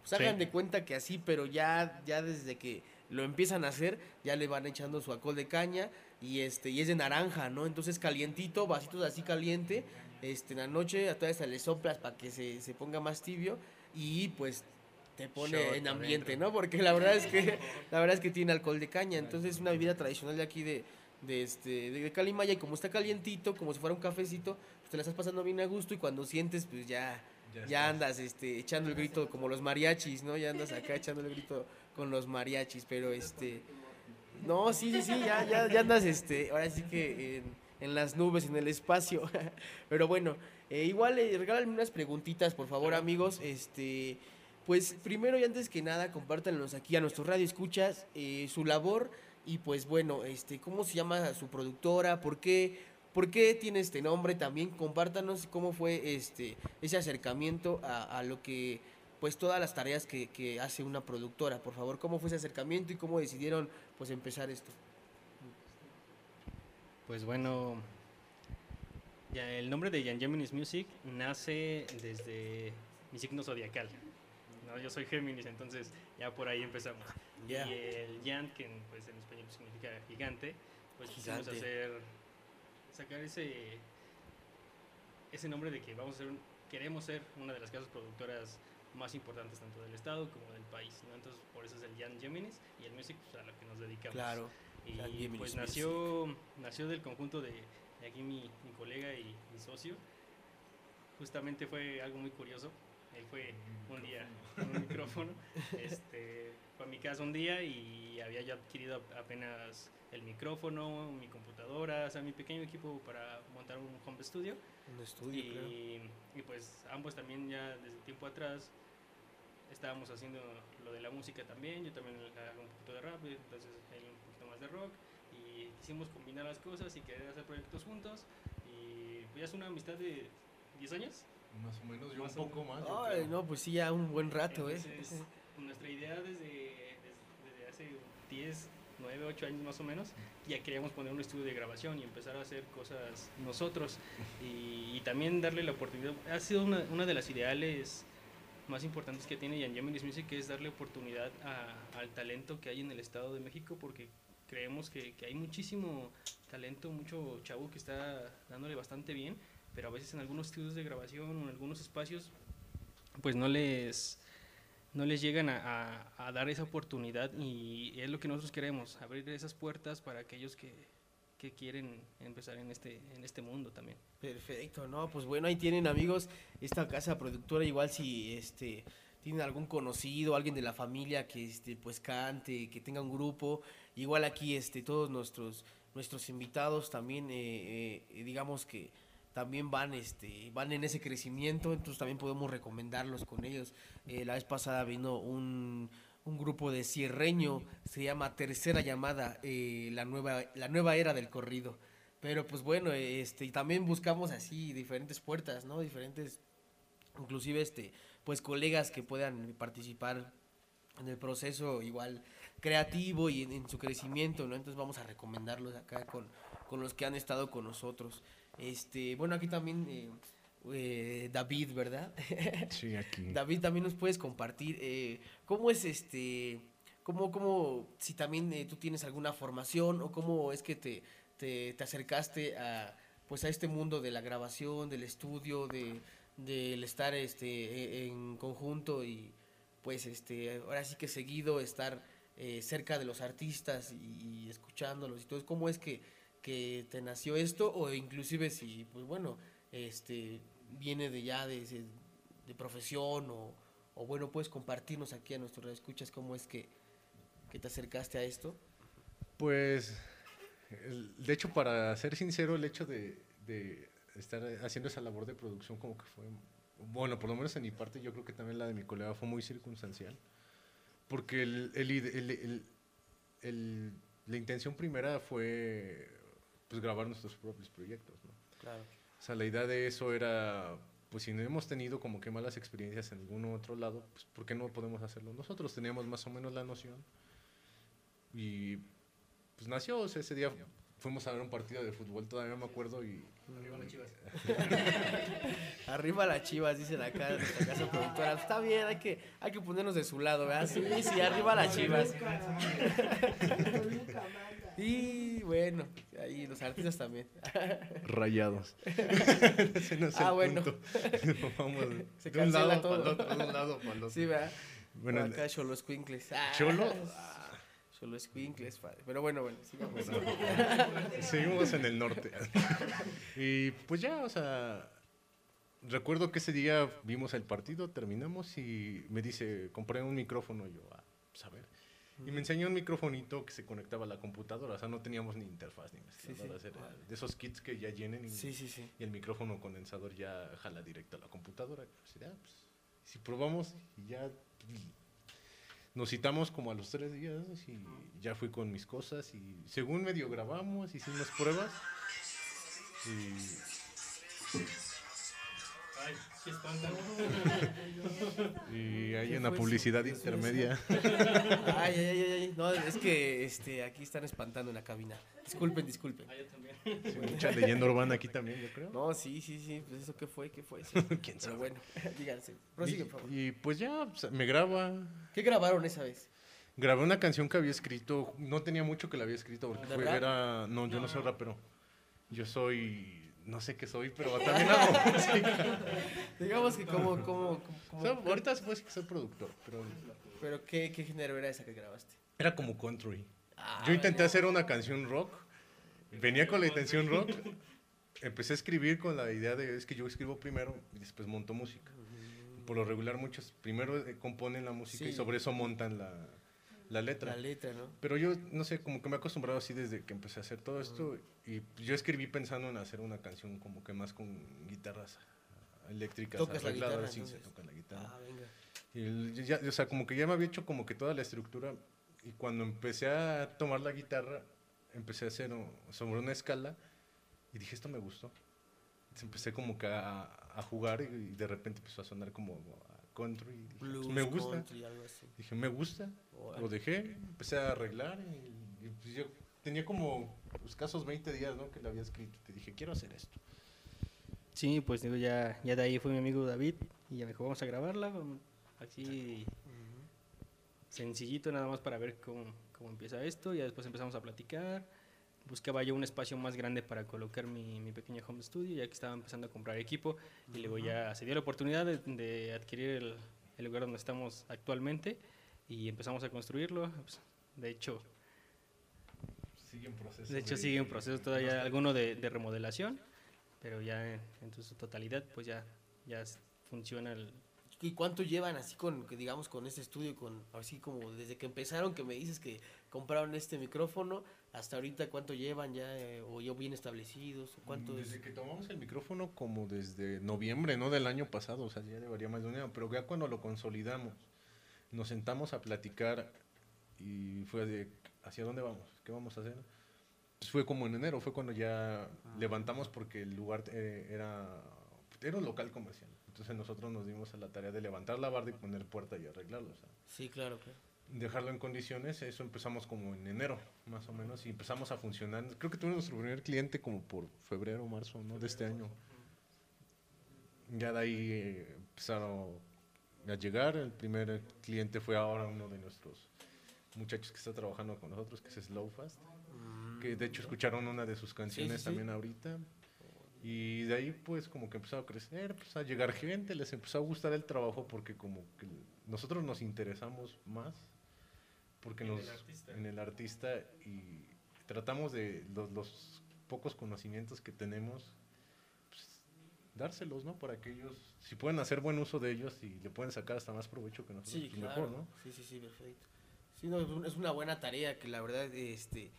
Pues Sí. hagan de cuenta que así, pero ya, ya desde que lo empiezan a hacer, ya le van echando su alcohol de caña y este, y es de naranja, ¿no? Entonces calientito, vasitos así caliente, este, en la noche a todas le soplas para que se, se ponga más tibio y pues te pone Shot en ambiente, adentro. ¿no? Porque la verdad es que la verdad es que tiene alcohol de caña, entonces es una bebida tradicional de aquí de de este de Calimaya y como está calientito, como si fuera un cafecito, pues te la estás pasando bien a gusto y cuando sientes pues ya Ya ya, andas este echando el grito como los mariachis, ¿no? Ya andas acá echando el grito con los mariachis, pero este no, sí, sí, sí, ya, ya, ya andas, este, ahora sí que en, en las nubes, en el espacio. Pero bueno, eh, igual eh, regálenme unas preguntitas, por favor, amigos. Este, pues primero y antes que nada, compártanlos aquí a nuestro radio escuchas eh, su labor y pues bueno, este, cómo se llama su productora, por qué, ¿Por qué tiene este nombre? También compártanos cómo fue este ese acercamiento a, a lo que pues todas las tareas que, que hace una productora. Por favor, ¿cómo fue ese acercamiento y cómo decidieron pues empezar esto? Pues bueno, ya el nombre de Jan Geminis Music nace desde mi signo zodiacal. ¿No? Yo soy Géminis, entonces ya por ahí empezamos. Ya. Y el Jan, que en, pues, en español significa gigante, pues quisimos hacer, sacar ese, ese nombre de que vamos a ser, un- queremos ser una de las casas productoras más importantes tanto del estado como del país, ¿no? Entonces por eso es el Jan Geminis y el Music pues, a lo que nos dedicamos. Claro, Y Jan pues Music. nació, nació del conjunto de, de aquí mi, mi colega y mi socio. Justamente fue algo muy curioso. Él fue un día con un micrófono. Este, fue a mi casa un día y había ya adquirido apenas el micrófono, mi computadora, o sea, mi pequeño equipo para montar un home studio. Un estudio, y, claro. y pues ambos también ya desde tiempo atrás estábamos haciendo lo de la música también, yo también hago un poquito de rap, entonces él un poquito más de rock y quisimos combinar las cosas y querer hacer proyectos juntos y pues ya es una amistad de 10 años. Más o menos, yo Más un poco menos. más. yo Ay, creo. no, pues sí, ya un buen rato, ¿eh? Entonces, nuestra idea desde, desde, hace 10, 9, 8 años más o menos, ya queríamos poner un estudio de grabación y empezar a hacer cosas nosotros y, y también darle la oportunidad. Ha sido una, una de las ideales más importantes que tiene Jan Geminis Music, que es darle oportunidad a- al talento que hay en el Estado de México, porque creemos que, que hay muchísimo talento, mucho chavo que está dándole bastante bien, pero a veces en algunos estudios de grabación o en algunos espacios pues no les no les llegan a, a- a dar esa oportunidad y es lo que nosotros queremos, abrir esas puertas para aquellos que, que quieren empezar en este, en este mundo también. Perfecto, no, pues bueno, ahí tienen amigos esta casa productora, igual si este tienen algún conocido, alguien de la familia que este pues cante, que tenga un grupo, igual aquí este todos nuestros nuestros invitados también eh, eh, digamos que también van este van en ese crecimiento, entonces también podemos recomendarlos con ellos. Eh, la vez pasada vino un un grupo de cierreño, se llama Tercera Llamada, eh, la nueva la nueva era del corrido. Pero pues bueno, este, y también buscamos así diferentes puertas, ¿no? Diferentes, inclusive este, pues colegas que puedan participar en el proceso igual creativo y en, en su crecimiento, ¿no? Entonces vamos a recomendarlos acá con, con los que han estado con nosotros. Este, bueno, aquí también eh, eh, David, ¿verdad? Sí, aquí. David, también nos puedes compartir eh, cómo es este, cómo, cómo, si también tú tienes alguna formación o cómo es que te, te, te acercaste a, pues a este mundo de la grabación, del estudio, de, del estar este, e- en conjunto y pues este, ahora sí que seguido estar cerca de los artistas y, y escuchándolos y todo. ¿Cómo es que, que te nació esto? O inclusive si, pues bueno, este, viene de ya de, de profesión o, o bueno, puedes compartirnos aquí a nuestros escuchas cómo es que, que te acercaste a esto. Pues, de hecho, para ser sincero, el hecho de, de estar haciendo esa labor de producción como que fue, bueno, por lo menos en mi parte, yo creo que también la de mi colega fue muy circunstancial, porque el- el- el- la intención primera fue pues grabar nuestros propios proyectos, ¿no? Claro. O sea, la idea de eso era, pues si no hemos tenido como que malas experiencias en algún otro lado, pues ¿por qué no podemos hacerlo nosotros? Teníamos más o menos la noción y pues nació, o sea, ese día fuimos a ver un partido de fútbol, todavía me acuerdo y... Arriba las Chivas. Arriba las chivas, dicen acá en nuestra casa productora. Está bien, hay que, hay que ponernos de su lado, ¿verdad? Sí, sí, arriba las chivas. Y bueno, ahí los artistas también. Rayados. Ese no es ah, el bueno. punto. Vamos Se de un cancela lado todo. otro, de un lado pa'l otro. Sí, ¿verdad? Bueno, Por acá Cholo Squinkles. Ah, Cholo. Cholo Squinkles, padre. Pero bueno, bueno, sigamos. Seguimos en el norte. y pues ya, o sea, recuerdo que ese día vimos el partido, terminamos y me dice, compré un micrófono. Y yo, ah, pues a ver. Y me enseñó un microfonito que se conectaba a la computadora, o sea, no teníamos ni interfaz ni mezcladora, sí. era de esos kits que ya llenen y, Sí, el micrófono condensador ya jala directo a la computadora. Pues, ya, pues, si probamos y ya nos citamos como a los tres días y ya fui con mis cosas y según medio grabamos, hicimos pruebas Y, Ay, sí espantan. y hay ¿Qué una publicidad eso? ¿Qué intermedia. eso? Ay, ay, ay, ay. No, es que este, aquí están espantando en la cabina. Disculpen, disculpen. Ah, yo también. Sí, mucha leyenda urbana aquí también, yo creo. No, sí, sí, sí. Pues eso qué fue, qué fue. Sí. ¿Quién Pero sabe? bueno, díganse. Prosigue, por favor. Y, pues ya, pues, me graba. ¿Qué grabaron esa vez? Grabé una canción que había escrito, no tenía mucho que la había escrito, porque ¿De fue- era, no, yo no soy rapero. Yo soy, no sé qué soy, pero también hago música. Digamos que como, como, como, O sea, ahorita se puede decir que soy productor, pero Pero ¿qué, qué género era esa que grabaste? era como country. Ah, Yo intenté hacer una canción rock, venía con la intención rock, empecé a escribir con la idea de, es que yo escribo primero y después monto música. Por lo regular muchos primero eh, componen la música y sobre eso montan la, la letra. La letra, ¿no? Pero yo, no sé, como que me he acostumbrado así desde que empecé a hacer todo esto. Y yo escribí pensando en hacer una canción como que más con guitarras eléctricas ¿Tocas la guitarra, sí, se toca la guitarra. Ah, venga. Y el- ya, o sea, como que ya me había hecho como que toda la estructura. Y cuando empecé a tomar la guitarra, empecé a hacer sobre una escala. Y dije, esto me gustó. Entonces empecé como que a, a jugar y, y de repente empezó a sonar como country. dije, Blues, me gusta. country, algo así. Dije, me gusta. Lo dejé, empecé a arreglar y, y, pues, yo tenía como escasos 20 días, ¿no? Que le había escrito. Te dije, quiero hacer esto. Sí, pues digo, ya, ya de ahí fue mi amigo David y ya me dijo, vamos a grabarla, así sencillito nada más para ver cómo, cómo empieza esto, y ya después empezamos a platicar, buscaba yo un espacio más grande para colocar mi, mi pequeño home studio, ya que estaba empezando a comprar equipo, y luego ya se dio la oportunidad de, de adquirir el, el lugar donde estamos actualmente, y empezamos a construirlo, pues, de hecho... Sigue en proceso. De hecho, de- sigue en proceso todavía alguno de, de remodelación, pero ya en, en su totalidad, pues ya, ya funciona el... ¿Y cuánto llevan así con, digamos, con este estudio, con así como desde que empezaron, que me dices que compraron este micrófono, hasta ahorita cuánto llevan ya, eh, o ya bien establecidos, cuánto Desde es? que tomamos el micrófono como desde noviembre, ¿no? Del año pasado, o sea, ya llevaría más de un año, pero ya cuando lo consolidamos, nos sentamos a platicar y fue de, ¿hacia dónde vamos? ¿Qué vamos a hacer? Pues fue como en enero, fue cuando ya levantamos porque el lugar eh, era, era un local comercial. Entonces nosotros nos dimos a la tarea de levantar la barda y poner puerta y arreglarlo. o sea, Sí, claro, claro. Dejarlo en condiciones, eso empezamos como en enero, más o menos, y empezamos a funcionar. Creo que tuvimos nuestro primer cliente como por febrero o marzo, ¿no? De este año. Ya de ahí eh, empezaron a llegar, el primer cliente fue ahora uno de nuestros muchachos que está trabajando con nosotros, que es Slow Fast, que de hecho escucharon una de sus canciones sí. también ahorita. Y de ahí pues como que empezó a crecer, empezó a llegar gente, les empezó a gustar el trabajo porque como que nosotros nos interesamos más porque En el nos artista. en el artista y tratamos de los, los pocos conocimientos que tenemos pues, dárselos, ¿no? Para que ellos, si pueden hacer buen uso de ellos y le pueden sacar hasta más provecho que nosotros, Sí, claro. mejor, ¿no? Sí, sí, sí, perfecto. Sí, no, es un- es una buena tarea que la verdad, este,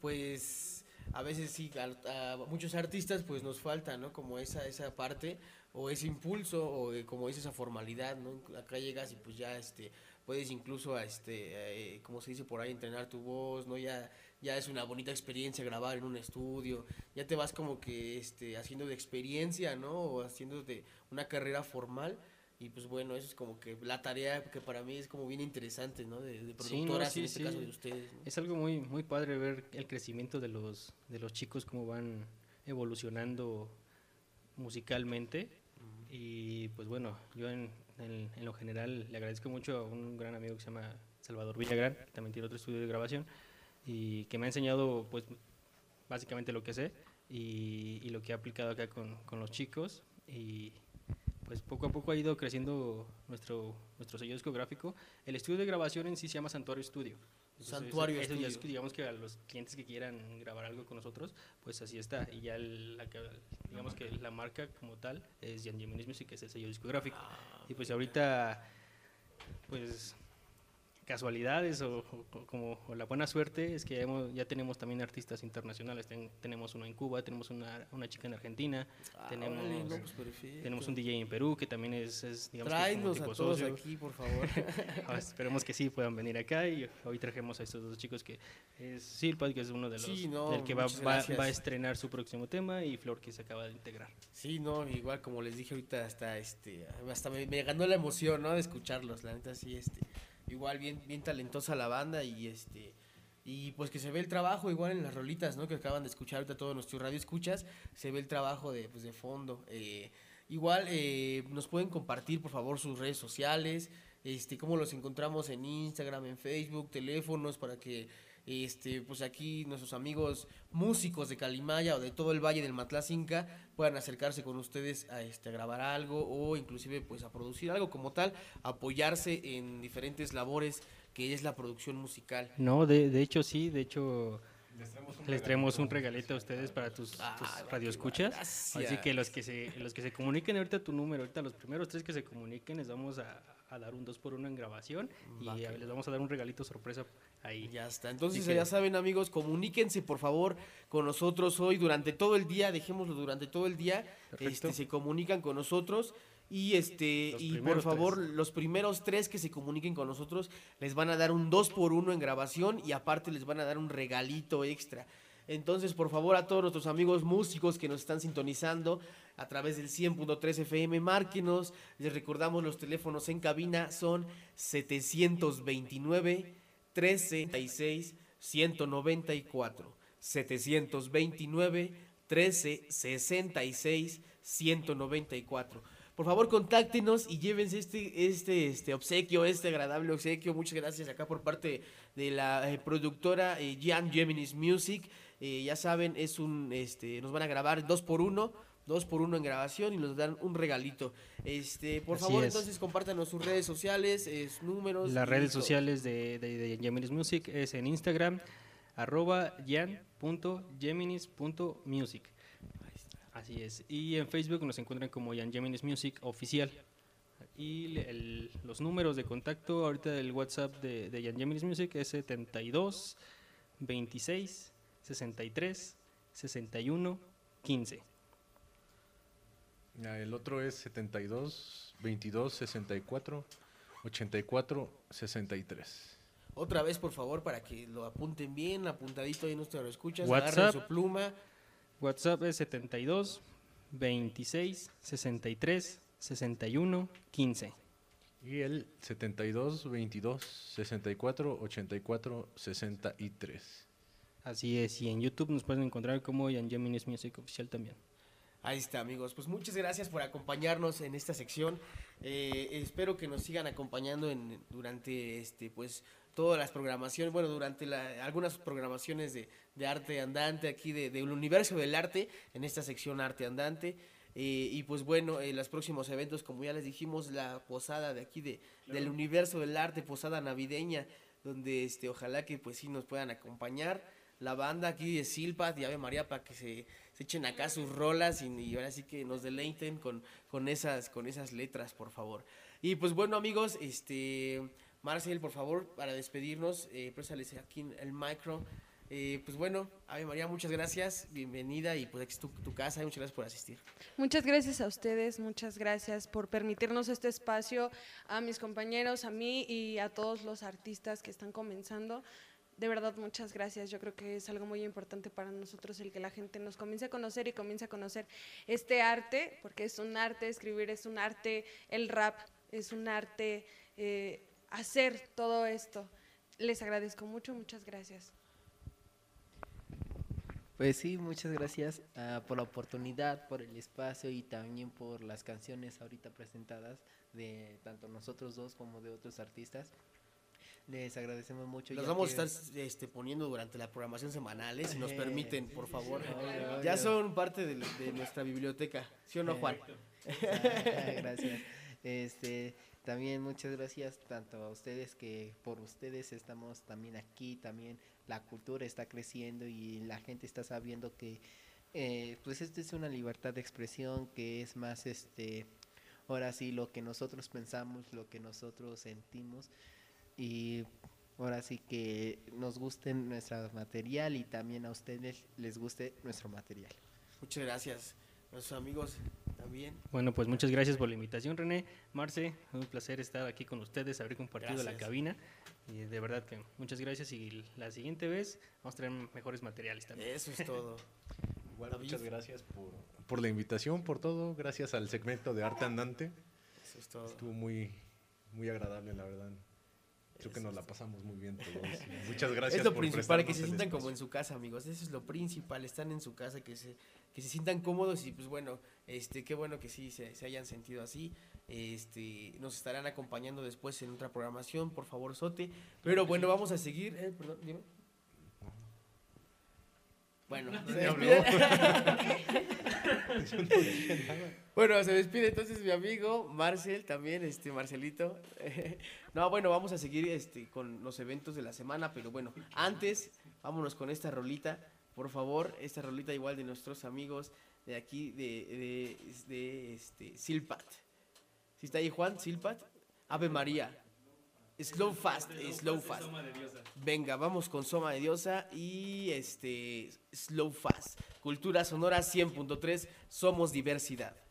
pues, a veces sí, a, a muchos artistas pues nos falta, ¿no? Como esa, esa parte o ese impulso o eh, como dice esa formalidad, ¿no? Acá llegas y pues ya, este, puedes incluso, a, este, eh, como se dice por ahí, entrenar tu voz, ¿no? Ya, ya es una bonita experiencia grabar en un estudio, ya te vas como que, este, haciendo de experiencia, ¿no? O haciendo de una carrera formal. Y pues bueno, eso es como que la tarea que para mí es como bien interesante, ¿no? De, de Sí, no, productoras, sí, en este sí. caso de ustedes. ¿no? Es algo muy, muy padre ver el crecimiento de los, de los chicos, cómo van evolucionando musicalmente. Y pues bueno, yo en, en- lo general le agradezco mucho a un gran amigo que se llama Salvador Villagrán, que también tiene otro estudio de grabación, y que me ha enseñado pues básicamente lo que sé y, y lo que he aplicado acá con, con los chicos. Y pues poco a poco ha ido creciendo nuestro, nuestro sello discográfico. El estudio de grabación en sí se llama Santuario Studio. Entonces, Santuario eso ya es Studio. que digamos que a los clientes que quieran grabar algo con nosotros, pues así está. Y ya el- la, digamos que la marca como tal es Jan Music, que es el sello discográfico. Ah, y pues ahorita, pues casualidades o, o- como o la buena suerte es que ya, hemos- ya tenemos también artistas internacionales. Ten- tenemos uno en Cuba, tenemos una, una chica en Argentina, Ah, tenemos, no, pues tenemos un DJ en Perú que también es, es digamos, que como Tráenos a tipo todos socio. aquí, por favor. Ah, Esperemos que sí puedan venir acá y hoy trajimos a estos dos chicos que es Silpa, que es uno de los Sí, no, del que va, va- va a estrenar su próximo tema y Flor que se acaba de integrar. Sí, no, igual como les dije ahorita, hasta este, hasta me, me ganó la emoción, ¿no? De escucharlos, la neta sí, este, igual bien, bien talentosa la banda y este, y pues que se ve el trabajo igual en las rolitas, ¿no? Que acaban de escuchar ahorita todos nuestros radio escuchas, se ve el trabajo de, pues, de fondo. eh, igual eh, nos pueden compartir, por favor, sus redes sociales, este, cómo los encontramos en Instagram, en Facebook, teléfonos, para que este, pues aquí nuestros amigos músicos de Calimaya o de todo el Valle del Matlacinca puedan acercarse con ustedes a, este, a grabar algo o inclusive pues a producir algo como tal, apoyarse en diferentes labores que es la producción musical. No, de, de hecho sí, de hecho Les traemos un les traemos un regalito. a ustedes para tus, tus Ah, radioescuchas. gracias. Así que los que se los que se comuniquen ahorita tu número, ahorita los primeros tres que se comuniquen les vamos a, a dar un 2 por 1 en grabación y Va, les vamos a dar un regalito sorpresa ahí. Ya está. Entonces, que- ya saben, amigos, comuníquense por favor con nosotros hoy durante todo el día, dejémoslo durante todo el día. Perfecto. Este se comunican con nosotros y este Los y por favor, tres. los primeros tres que se comuniquen con nosotros les van a dar un 2 por 1 en grabación y aparte les van a dar un regalito extra. Entonces, por favor, a todos nuestros amigos músicos que nos están sintonizando a través del 100.3 FM, márquenos. Les recordamos los teléfonos en cabina son 729 1366 194 729 1366 194 por favor contáctenos y llévense este este este obsequio este agradable obsequio. Muchas gracias acá por parte de la eh, productora eh, Jan Geminis Music. Eh, ya saben es un este nos van a grabar dos por uno dos por uno en grabación y nos dan un regalito este por Así favor es. entonces compártanos sus redes sociales es, números Las redes sociales de, de, de Geminis Music es en Instagram, arroba yan.geminis.music. Así es. Y en Facebook nos encuentran como Yan Geminis Music Oficial. Y el- los números de contacto ahorita del WhatsApp de, de Yan Geminis Music es 72 26 63 61 15. Ya, el otro es 72, 22, 64, 84, 63. Otra vez, por favor, para que lo apunten bien, apuntadito ahí en nuestro escuchas, WhatsApp. su pluma. WhatsApp es 72 26 63 61 15. Y el 72, 22, 64, 84, 63. Así es, y en YouTube nos pueden encontrar como Yan Geminis Music Oficial también. Ahí está, amigos. Pues muchas gracias por acompañarnos en esta sección. Eh, espero que nos sigan acompañando en, durante este, pues, todas las programaciones, bueno, durante la- algunas programaciones de, de arte andante aquí de- del universo del arte, en esta sección arte andante. Eh, y pues bueno, en los próximos eventos, como ya les dijimos, la posada de aquí de, del universo del arte, posada navideña, donde este, ojalá que pues sí nos puedan acompañar. La banda aquí de Silpa, de Ave María, para que se, se echen acá sus rolas y, y ahora sí que nos deleiten con, con, esas, con esas letras, por favor. Y pues bueno, amigos, este Marcel, por favor, para despedirnos, eh, préstales aquí el micro. Eh, pues bueno, Ave María, muchas gracias, bienvenida y pues aquí es tu, tu casa y muchas gracias por asistir. Muchas gracias a ustedes, muchas gracias por permitirnos este espacio, a mis compañeros, a mí y a todos los artistas que están comenzando. De verdad, muchas gracias. Yo creo que es algo muy importante para nosotros el que la gente nos comience a conocer y comience a conocer este arte, porque es un arte, escribir es un arte, el rap es un arte, eh, hacer todo esto. Les agradezco mucho, muchas gracias. Pues sí, muchas gracias ah, por la oportunidad, por el espacio y también por las canciones ahorita presentadas de tanto nosotros dos como de otros artistas. Les agradecemos mucho. Ya vamos a estar este, poniendo durante la programación semanal, si nos Eh, permiten, por favor. Ya son parte de, de nuestra biblioteca, ¿sí o no, Juan? gracias. Este, también muchas gracias tanto a ustedes que por ustedes estamos también aquí, también la cultura está creciendo y la gente está sabiendo que eh, pues esto es una libertad de expresión que es más este ahora sí lo que nosotros pensamos, lo que nosotros sentimos y ahora sí que nos guste nuestro material y también a ustedes les guste nuestro material. Muchas gracias. Nuestros amigos también. Bueno, pues muchas gracias por la invitación, René. Marce, un placer estar aquí con ustedes, haber compartido la cabina. Y de verdad que muchas gracias y la siguiente vez vamos a traer mejores materiales también. Eso es todo. Igual, muchas gracias por, por la invitación, por todo. Gracias al segmento de Arte Andante. Eso es todo. Estuvo muy, muy agradable, la verdad. Creo que nos la pasamos muy bien todos. Muchas gracias. Es lo por principal, que se sientan como en su casa, amigos. Eso es lo principal, están en su casa, que se, que se sientan cómodos y pues bueno, este, qué bueno que sí se, se hayan sentido así. Este, nos estarán acompañando después en otra programación, por favor, Sote. Pero bueno, vamos a seguir. eh, perdón, dime. Bueno, se despide. Bueno, se despide entonces mi amigo Marcel, también, este, Marcelito. no, bueno, vamos a seguir este, con los eventos de la semana, pero bueno, antes, vámonos con esta rolita, por favor, esta rolita igual de nuestros amigos de aquí, de, de, de este, Silpat. ¿Sí está ahí Juan? Silpat. Ave María. Slow fast, slow fast. Venga, vamos con Soma de Diosa y este Slow Fast. Cultura Sonora 100.3, somos diversidad.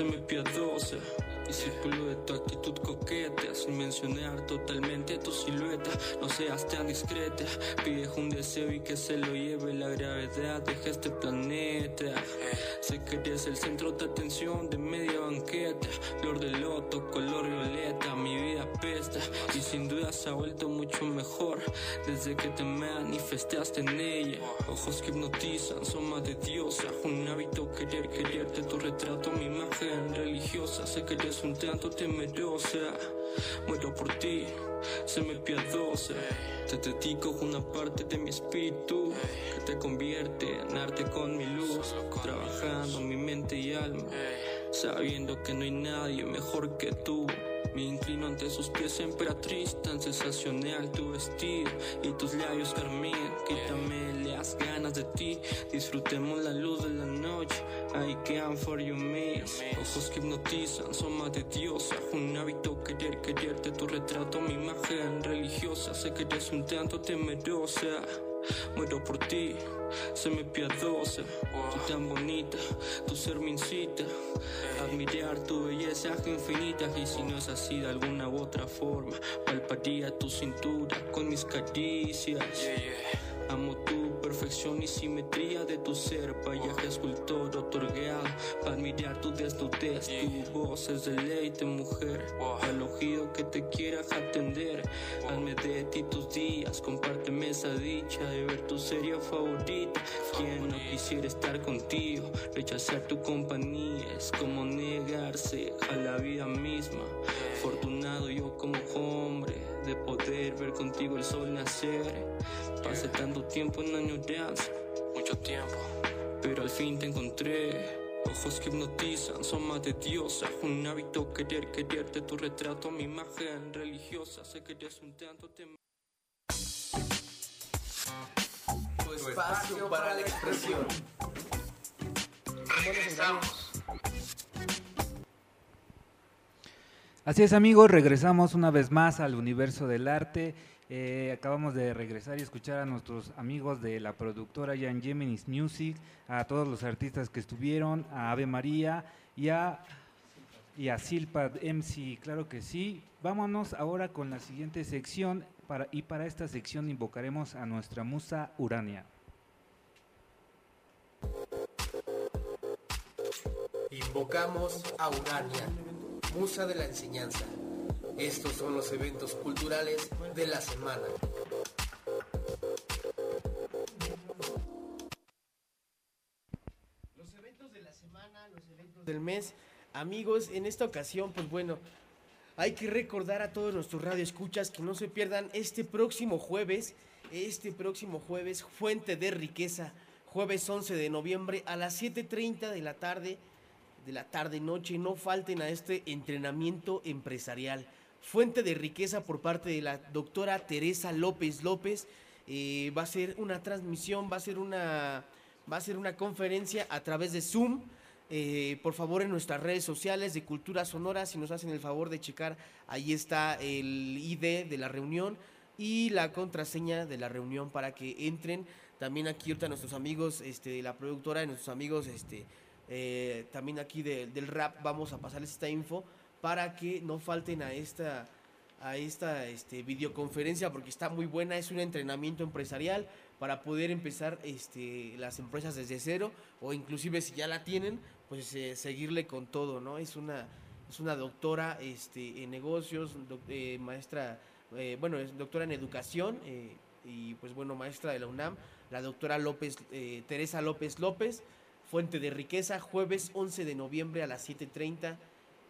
Se me piadosa. Discípulo de tu actitud coqueta, sin mencionar totalmente tu silueta. No seas tan discreta, pide un deseo y que se lo lleve la gravedad de este planeta. Sé que eres el centro de atención de media banqueta. Flor de loto, color violeta, mi vida pesta. Y sin duda se ha vuelto mucho mejor desde que te manifestaste en ella. Ojos que hipnotizan, son de diosa. Un hábito querer, quererte, tu retrato, mi imagen religiosa. Sé que eres un tanto temerosa. Muero por ti, se me piadosa. Te dedico una parte de mi espíritu que te convierte en arte con mi luz. Trabajando mi mente y alma, sabiendo que no hay nadie mejor que tú. Me inclino ante sus pies, emperatriz, tan sensacional tu vestido y tus labios carmín. Quítame las ganas de ti, disfrutemos la luz de la noche. I can for you, miss. Ojos que hipnotizan, son más de diosa. Un hábito querer, quererte, tu retrato, mi imagen religiosa. Sé que eres un tanto temerosa. Muero por ti, se me piadosa. Tú tan bonita, tu ser me incita. Admirar tu belleza infinita. Y si no es así de alguna u otra forma, palparía tu cintura con mis caricias. Amo tu perfección y simetría de tu ser, payaje escultor otorgado. Para admirar tu desnudez, tu voz es deleite, mujer. Al ojido que te quiera atender, hazme de ti tus días, compárteme esa dicha de ver tu serie favorita. Quien no quisiera estar contigo, rechazar tu compañía es como negarse a la vida misma. Afortunado yo como hombre de poder ver contigo el sol nacer. Pasé tanto tiempo en añoranza, mucho tiempo, pero al fin te encontré. Ojos que hipnotizan, son más de diosa. Un hábito querer, quererte, tu retrato, mi imagen religiosa. Sé que eres un tanto tem Tu espacio para la expresión. Regresamos. Así es amigos, regresamos una vez más al universo del arte. Eh, acabamos de regresar y escuchar a nuestros amigos de la productora Jan Geminis Music, a todos los artistas que estuvieron, a Ave María y a, y a Silpad MC, claro que sí. Vámonos ahora con la siguiente sección para, y para esta sección invocaremos a nuestra musa Urania. Invocamos a Urania, musa de la enseñanza. Estos son los eventos culturales de la semana. Los eventos de la semana, los eventos del mes. Amigos, en esta ocasión, pues bueno, hay que recordar a todos nuestros radioescuchas que no se pierdan este próximo jueves, este próximo jueves, Fuente de Riqueza, jueves 11 de noviembre a las 7.30 de la tarde, de la tarde noche, no falten a este entrenamiento empresarial. Fuente de Riqueza por parte de la doctora Teresa López López. Eh, va a ser una transmisión, va a ser una, va a ser una conferencia a través de Zoom. Eh, por favor, en nuestras redes sociales de Cultura Sonora, si nos hacen el favor de checar, ahí está el ID de la reunión y la contraseña de la reunión para que entren. También aquí ahorita nuestros amigos este, de la productora, nuestros amigos este, eh, también aquí de- del rap, vamos a pasarles esta info para que no falten a esta a esta este, videoconferencia porque está muy buena, es un entrenamiento empresarial para poder empezar este, las empresas desde cero o inclusive si ya la tienen, pues eh, seguirle con todo, ¿no? Es una, es una doctora este, en negocios, doc- eh, maestra, eh, bueno, es doctora en educación eh, y pues bueno, maestra de la UNAM, la doctora López, eh, Teresa López López, Fuente de Riqueza, jueves 11 de noviembre a las 7.30.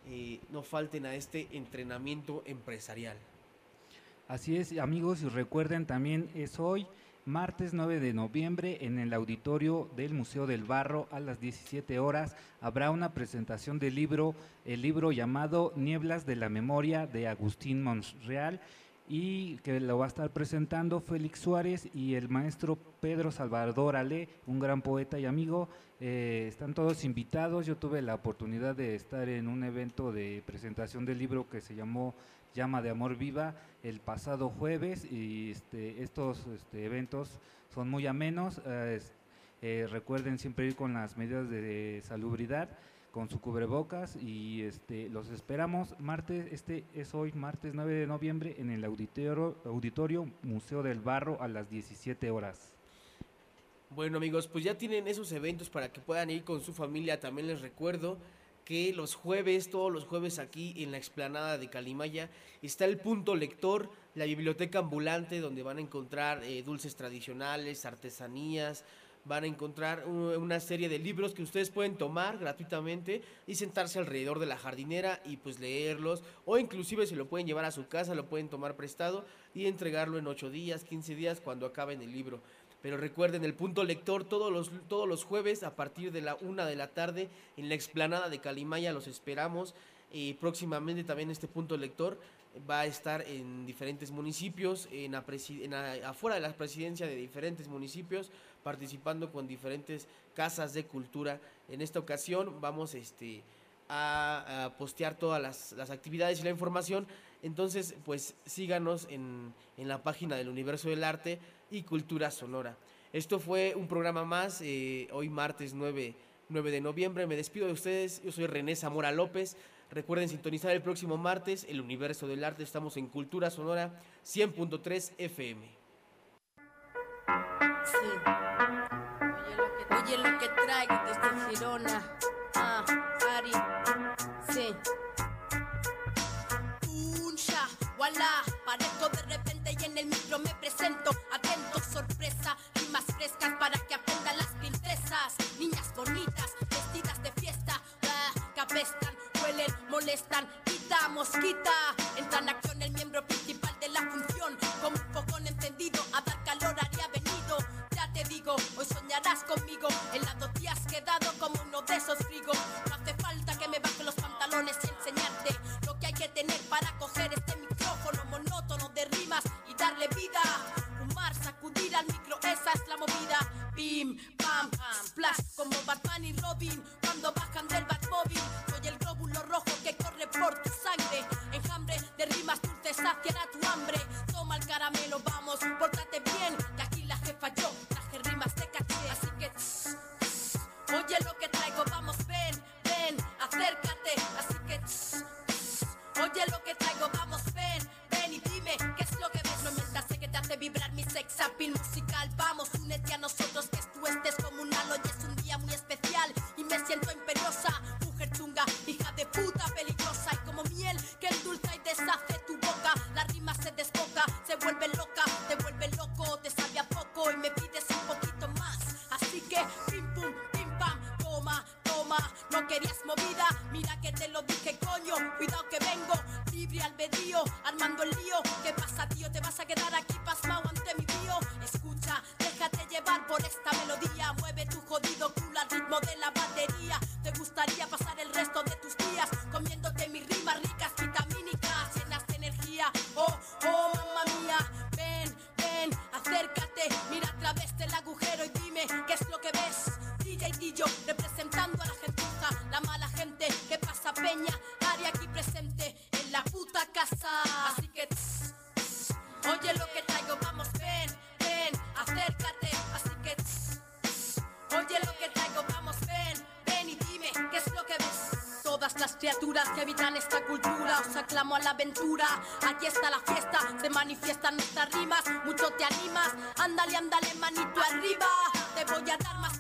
eh, no falten a este entrenamiento empresarial. Así es, amigos, y recuerden también es hoy, martes 9 de noviembre, en el auditorio del Museo del Barro a las 17 horas habrá una presentación del libro, el libro llamado Nieblas de la Memoria de Agustín Monreal y que lo va a estar presentando Félix Suárez y el maestro Pedro Salvador Ale, un gran poeta y amigo. Eh, están todos invitados. Yo tuve la oportunidad de estar en un evento de presentación del libro que se llamó Llama de Amor Viva el pasado jueves y este, estos este, eventos son muy amenos. eh, eh, recuerden siempre ir con las medidas de salubridad, con su cubrebocas y este, los esperamos martes, este es hoy martes 9 de noviembre en el auditorio, auditorio Museo del Barro a las 17 horas. Bueno amigos, pues ya tienen esos eventos para que puedan ir con su familia. También les recuerdo que los jueves, todos los jueves aquí en la explanada de Calimaya, está el punto lector, la biblioteca ambulante donde van a encontrar eh, dulces tradicionales, artesanías, van a encontrar una serie de libros que ustedes pueden tomar gratuitamente y sentarse alrededor de la jardinera y pues leerlos o inclusive se lo pueden llevar a su casa, lo pueden tomar prestado y entregarlo en 8 días, 15 días cuando acaben el libro. Pero recuerden, el punto lector todos los, todos los jueves a partir de la una de la tarde en la explanada de Calimaya los esperamos. Y próximamente también este punto lector va a estar en diferentes municipios, en, afuera de la presidencia de diferentes municipios, participando con diferentes casas de cultura. En esta ocasión vamos este, a, a postear todas las, las actividades y la información. Entonces, pues síganos en, en la página del Universo del Arte y Cultura Sonora. Esto fue un programa más, eh, hoy martes 9, 9 de noviembre. Me despido de ustedes, yo soy René Zamora López. Recuerden sintonizar el próximo martes el Universo del Arte. Estamos en Cultura Sonora 100.3 FM. Sí. Oye lo que traigo desde Girona. Ah, Ari. Sí. Uncha, wala, parezco de repente y en el micro me presento. Sorpresa, rimas frescas para que aprendan las princesas. Niñas bonitas, vestidas de fiesta, ah, que huelen, molestan, quita, mosquita. Entra en acción el miembro Pim, pam, como Batman y Robin cuando bajan del Batmóvil. Soy el glóbulo rojo que corre por tu sangre. Enjambre de rimas dulces saciará tu hambre. llamo a la aventura. Aquí está la fiesta, se manifiestan nuestras rimas, mucho te animas. Ándale, ándale, manito arriba, te voy a dar más